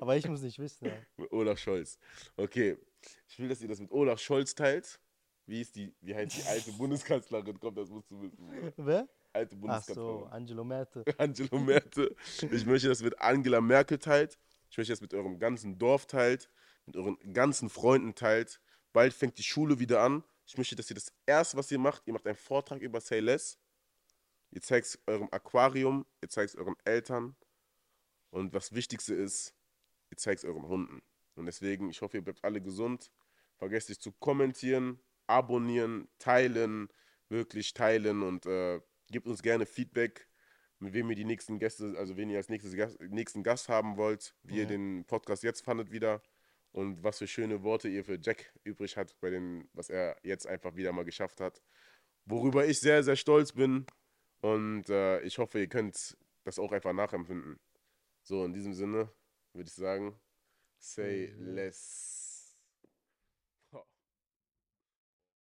Aber ich muss nicht wissen, ja. Olaf Scholz. Okay. Ich will, dass ihr das mit Olaf Scholz teilt. Wie ist die, wie heißt die alte Bundeskanzlerin? Komm, das musst du wissen. Wer? Alte Ach Bundeskanzlerin. so, Angelo Merte. Angelo Merte. Ich möchte, dass ihr mit Angela Merkel teilt. Ich möchte, dass ihr mit eurem ganzen Dorf teilt, mit euren ganzen Freunden teilt. Bald fängt die Schule wieder an. Ich möchte, dass ihr das erste, was ihr macht, ihr macht einen Vortrag über Say Less. Ihr zeigt es eurem Aquarium, ihr zeigt es euren Eltern. Und was Wichtigste ist, ihr zeigt es euren Hunden. Und deswegen, ich hoffe, ihr bleibt alle gesund. Vergesst nicht zu kommentieren, abonnieren, teilen, wirklich teilen und äh, gebt uns gerne Feedback, mit wem ihr die nächsten Gäste, also wen ihr als nächstes Gast, nächsten Gast haben wollt, wie ihr Ja. den Podcast jetzt fandet wieder und was für schöne Worte ihr für Jack übrig habt, bei den, was er jetzt einfach wieder mal geschafft hat. Worüber ich sehr, sehr stolz bin und äh, ich hoffe, ihr könnt das auch einfach nachempfinden. So, in diesem Sinne würde ich sagen, say less.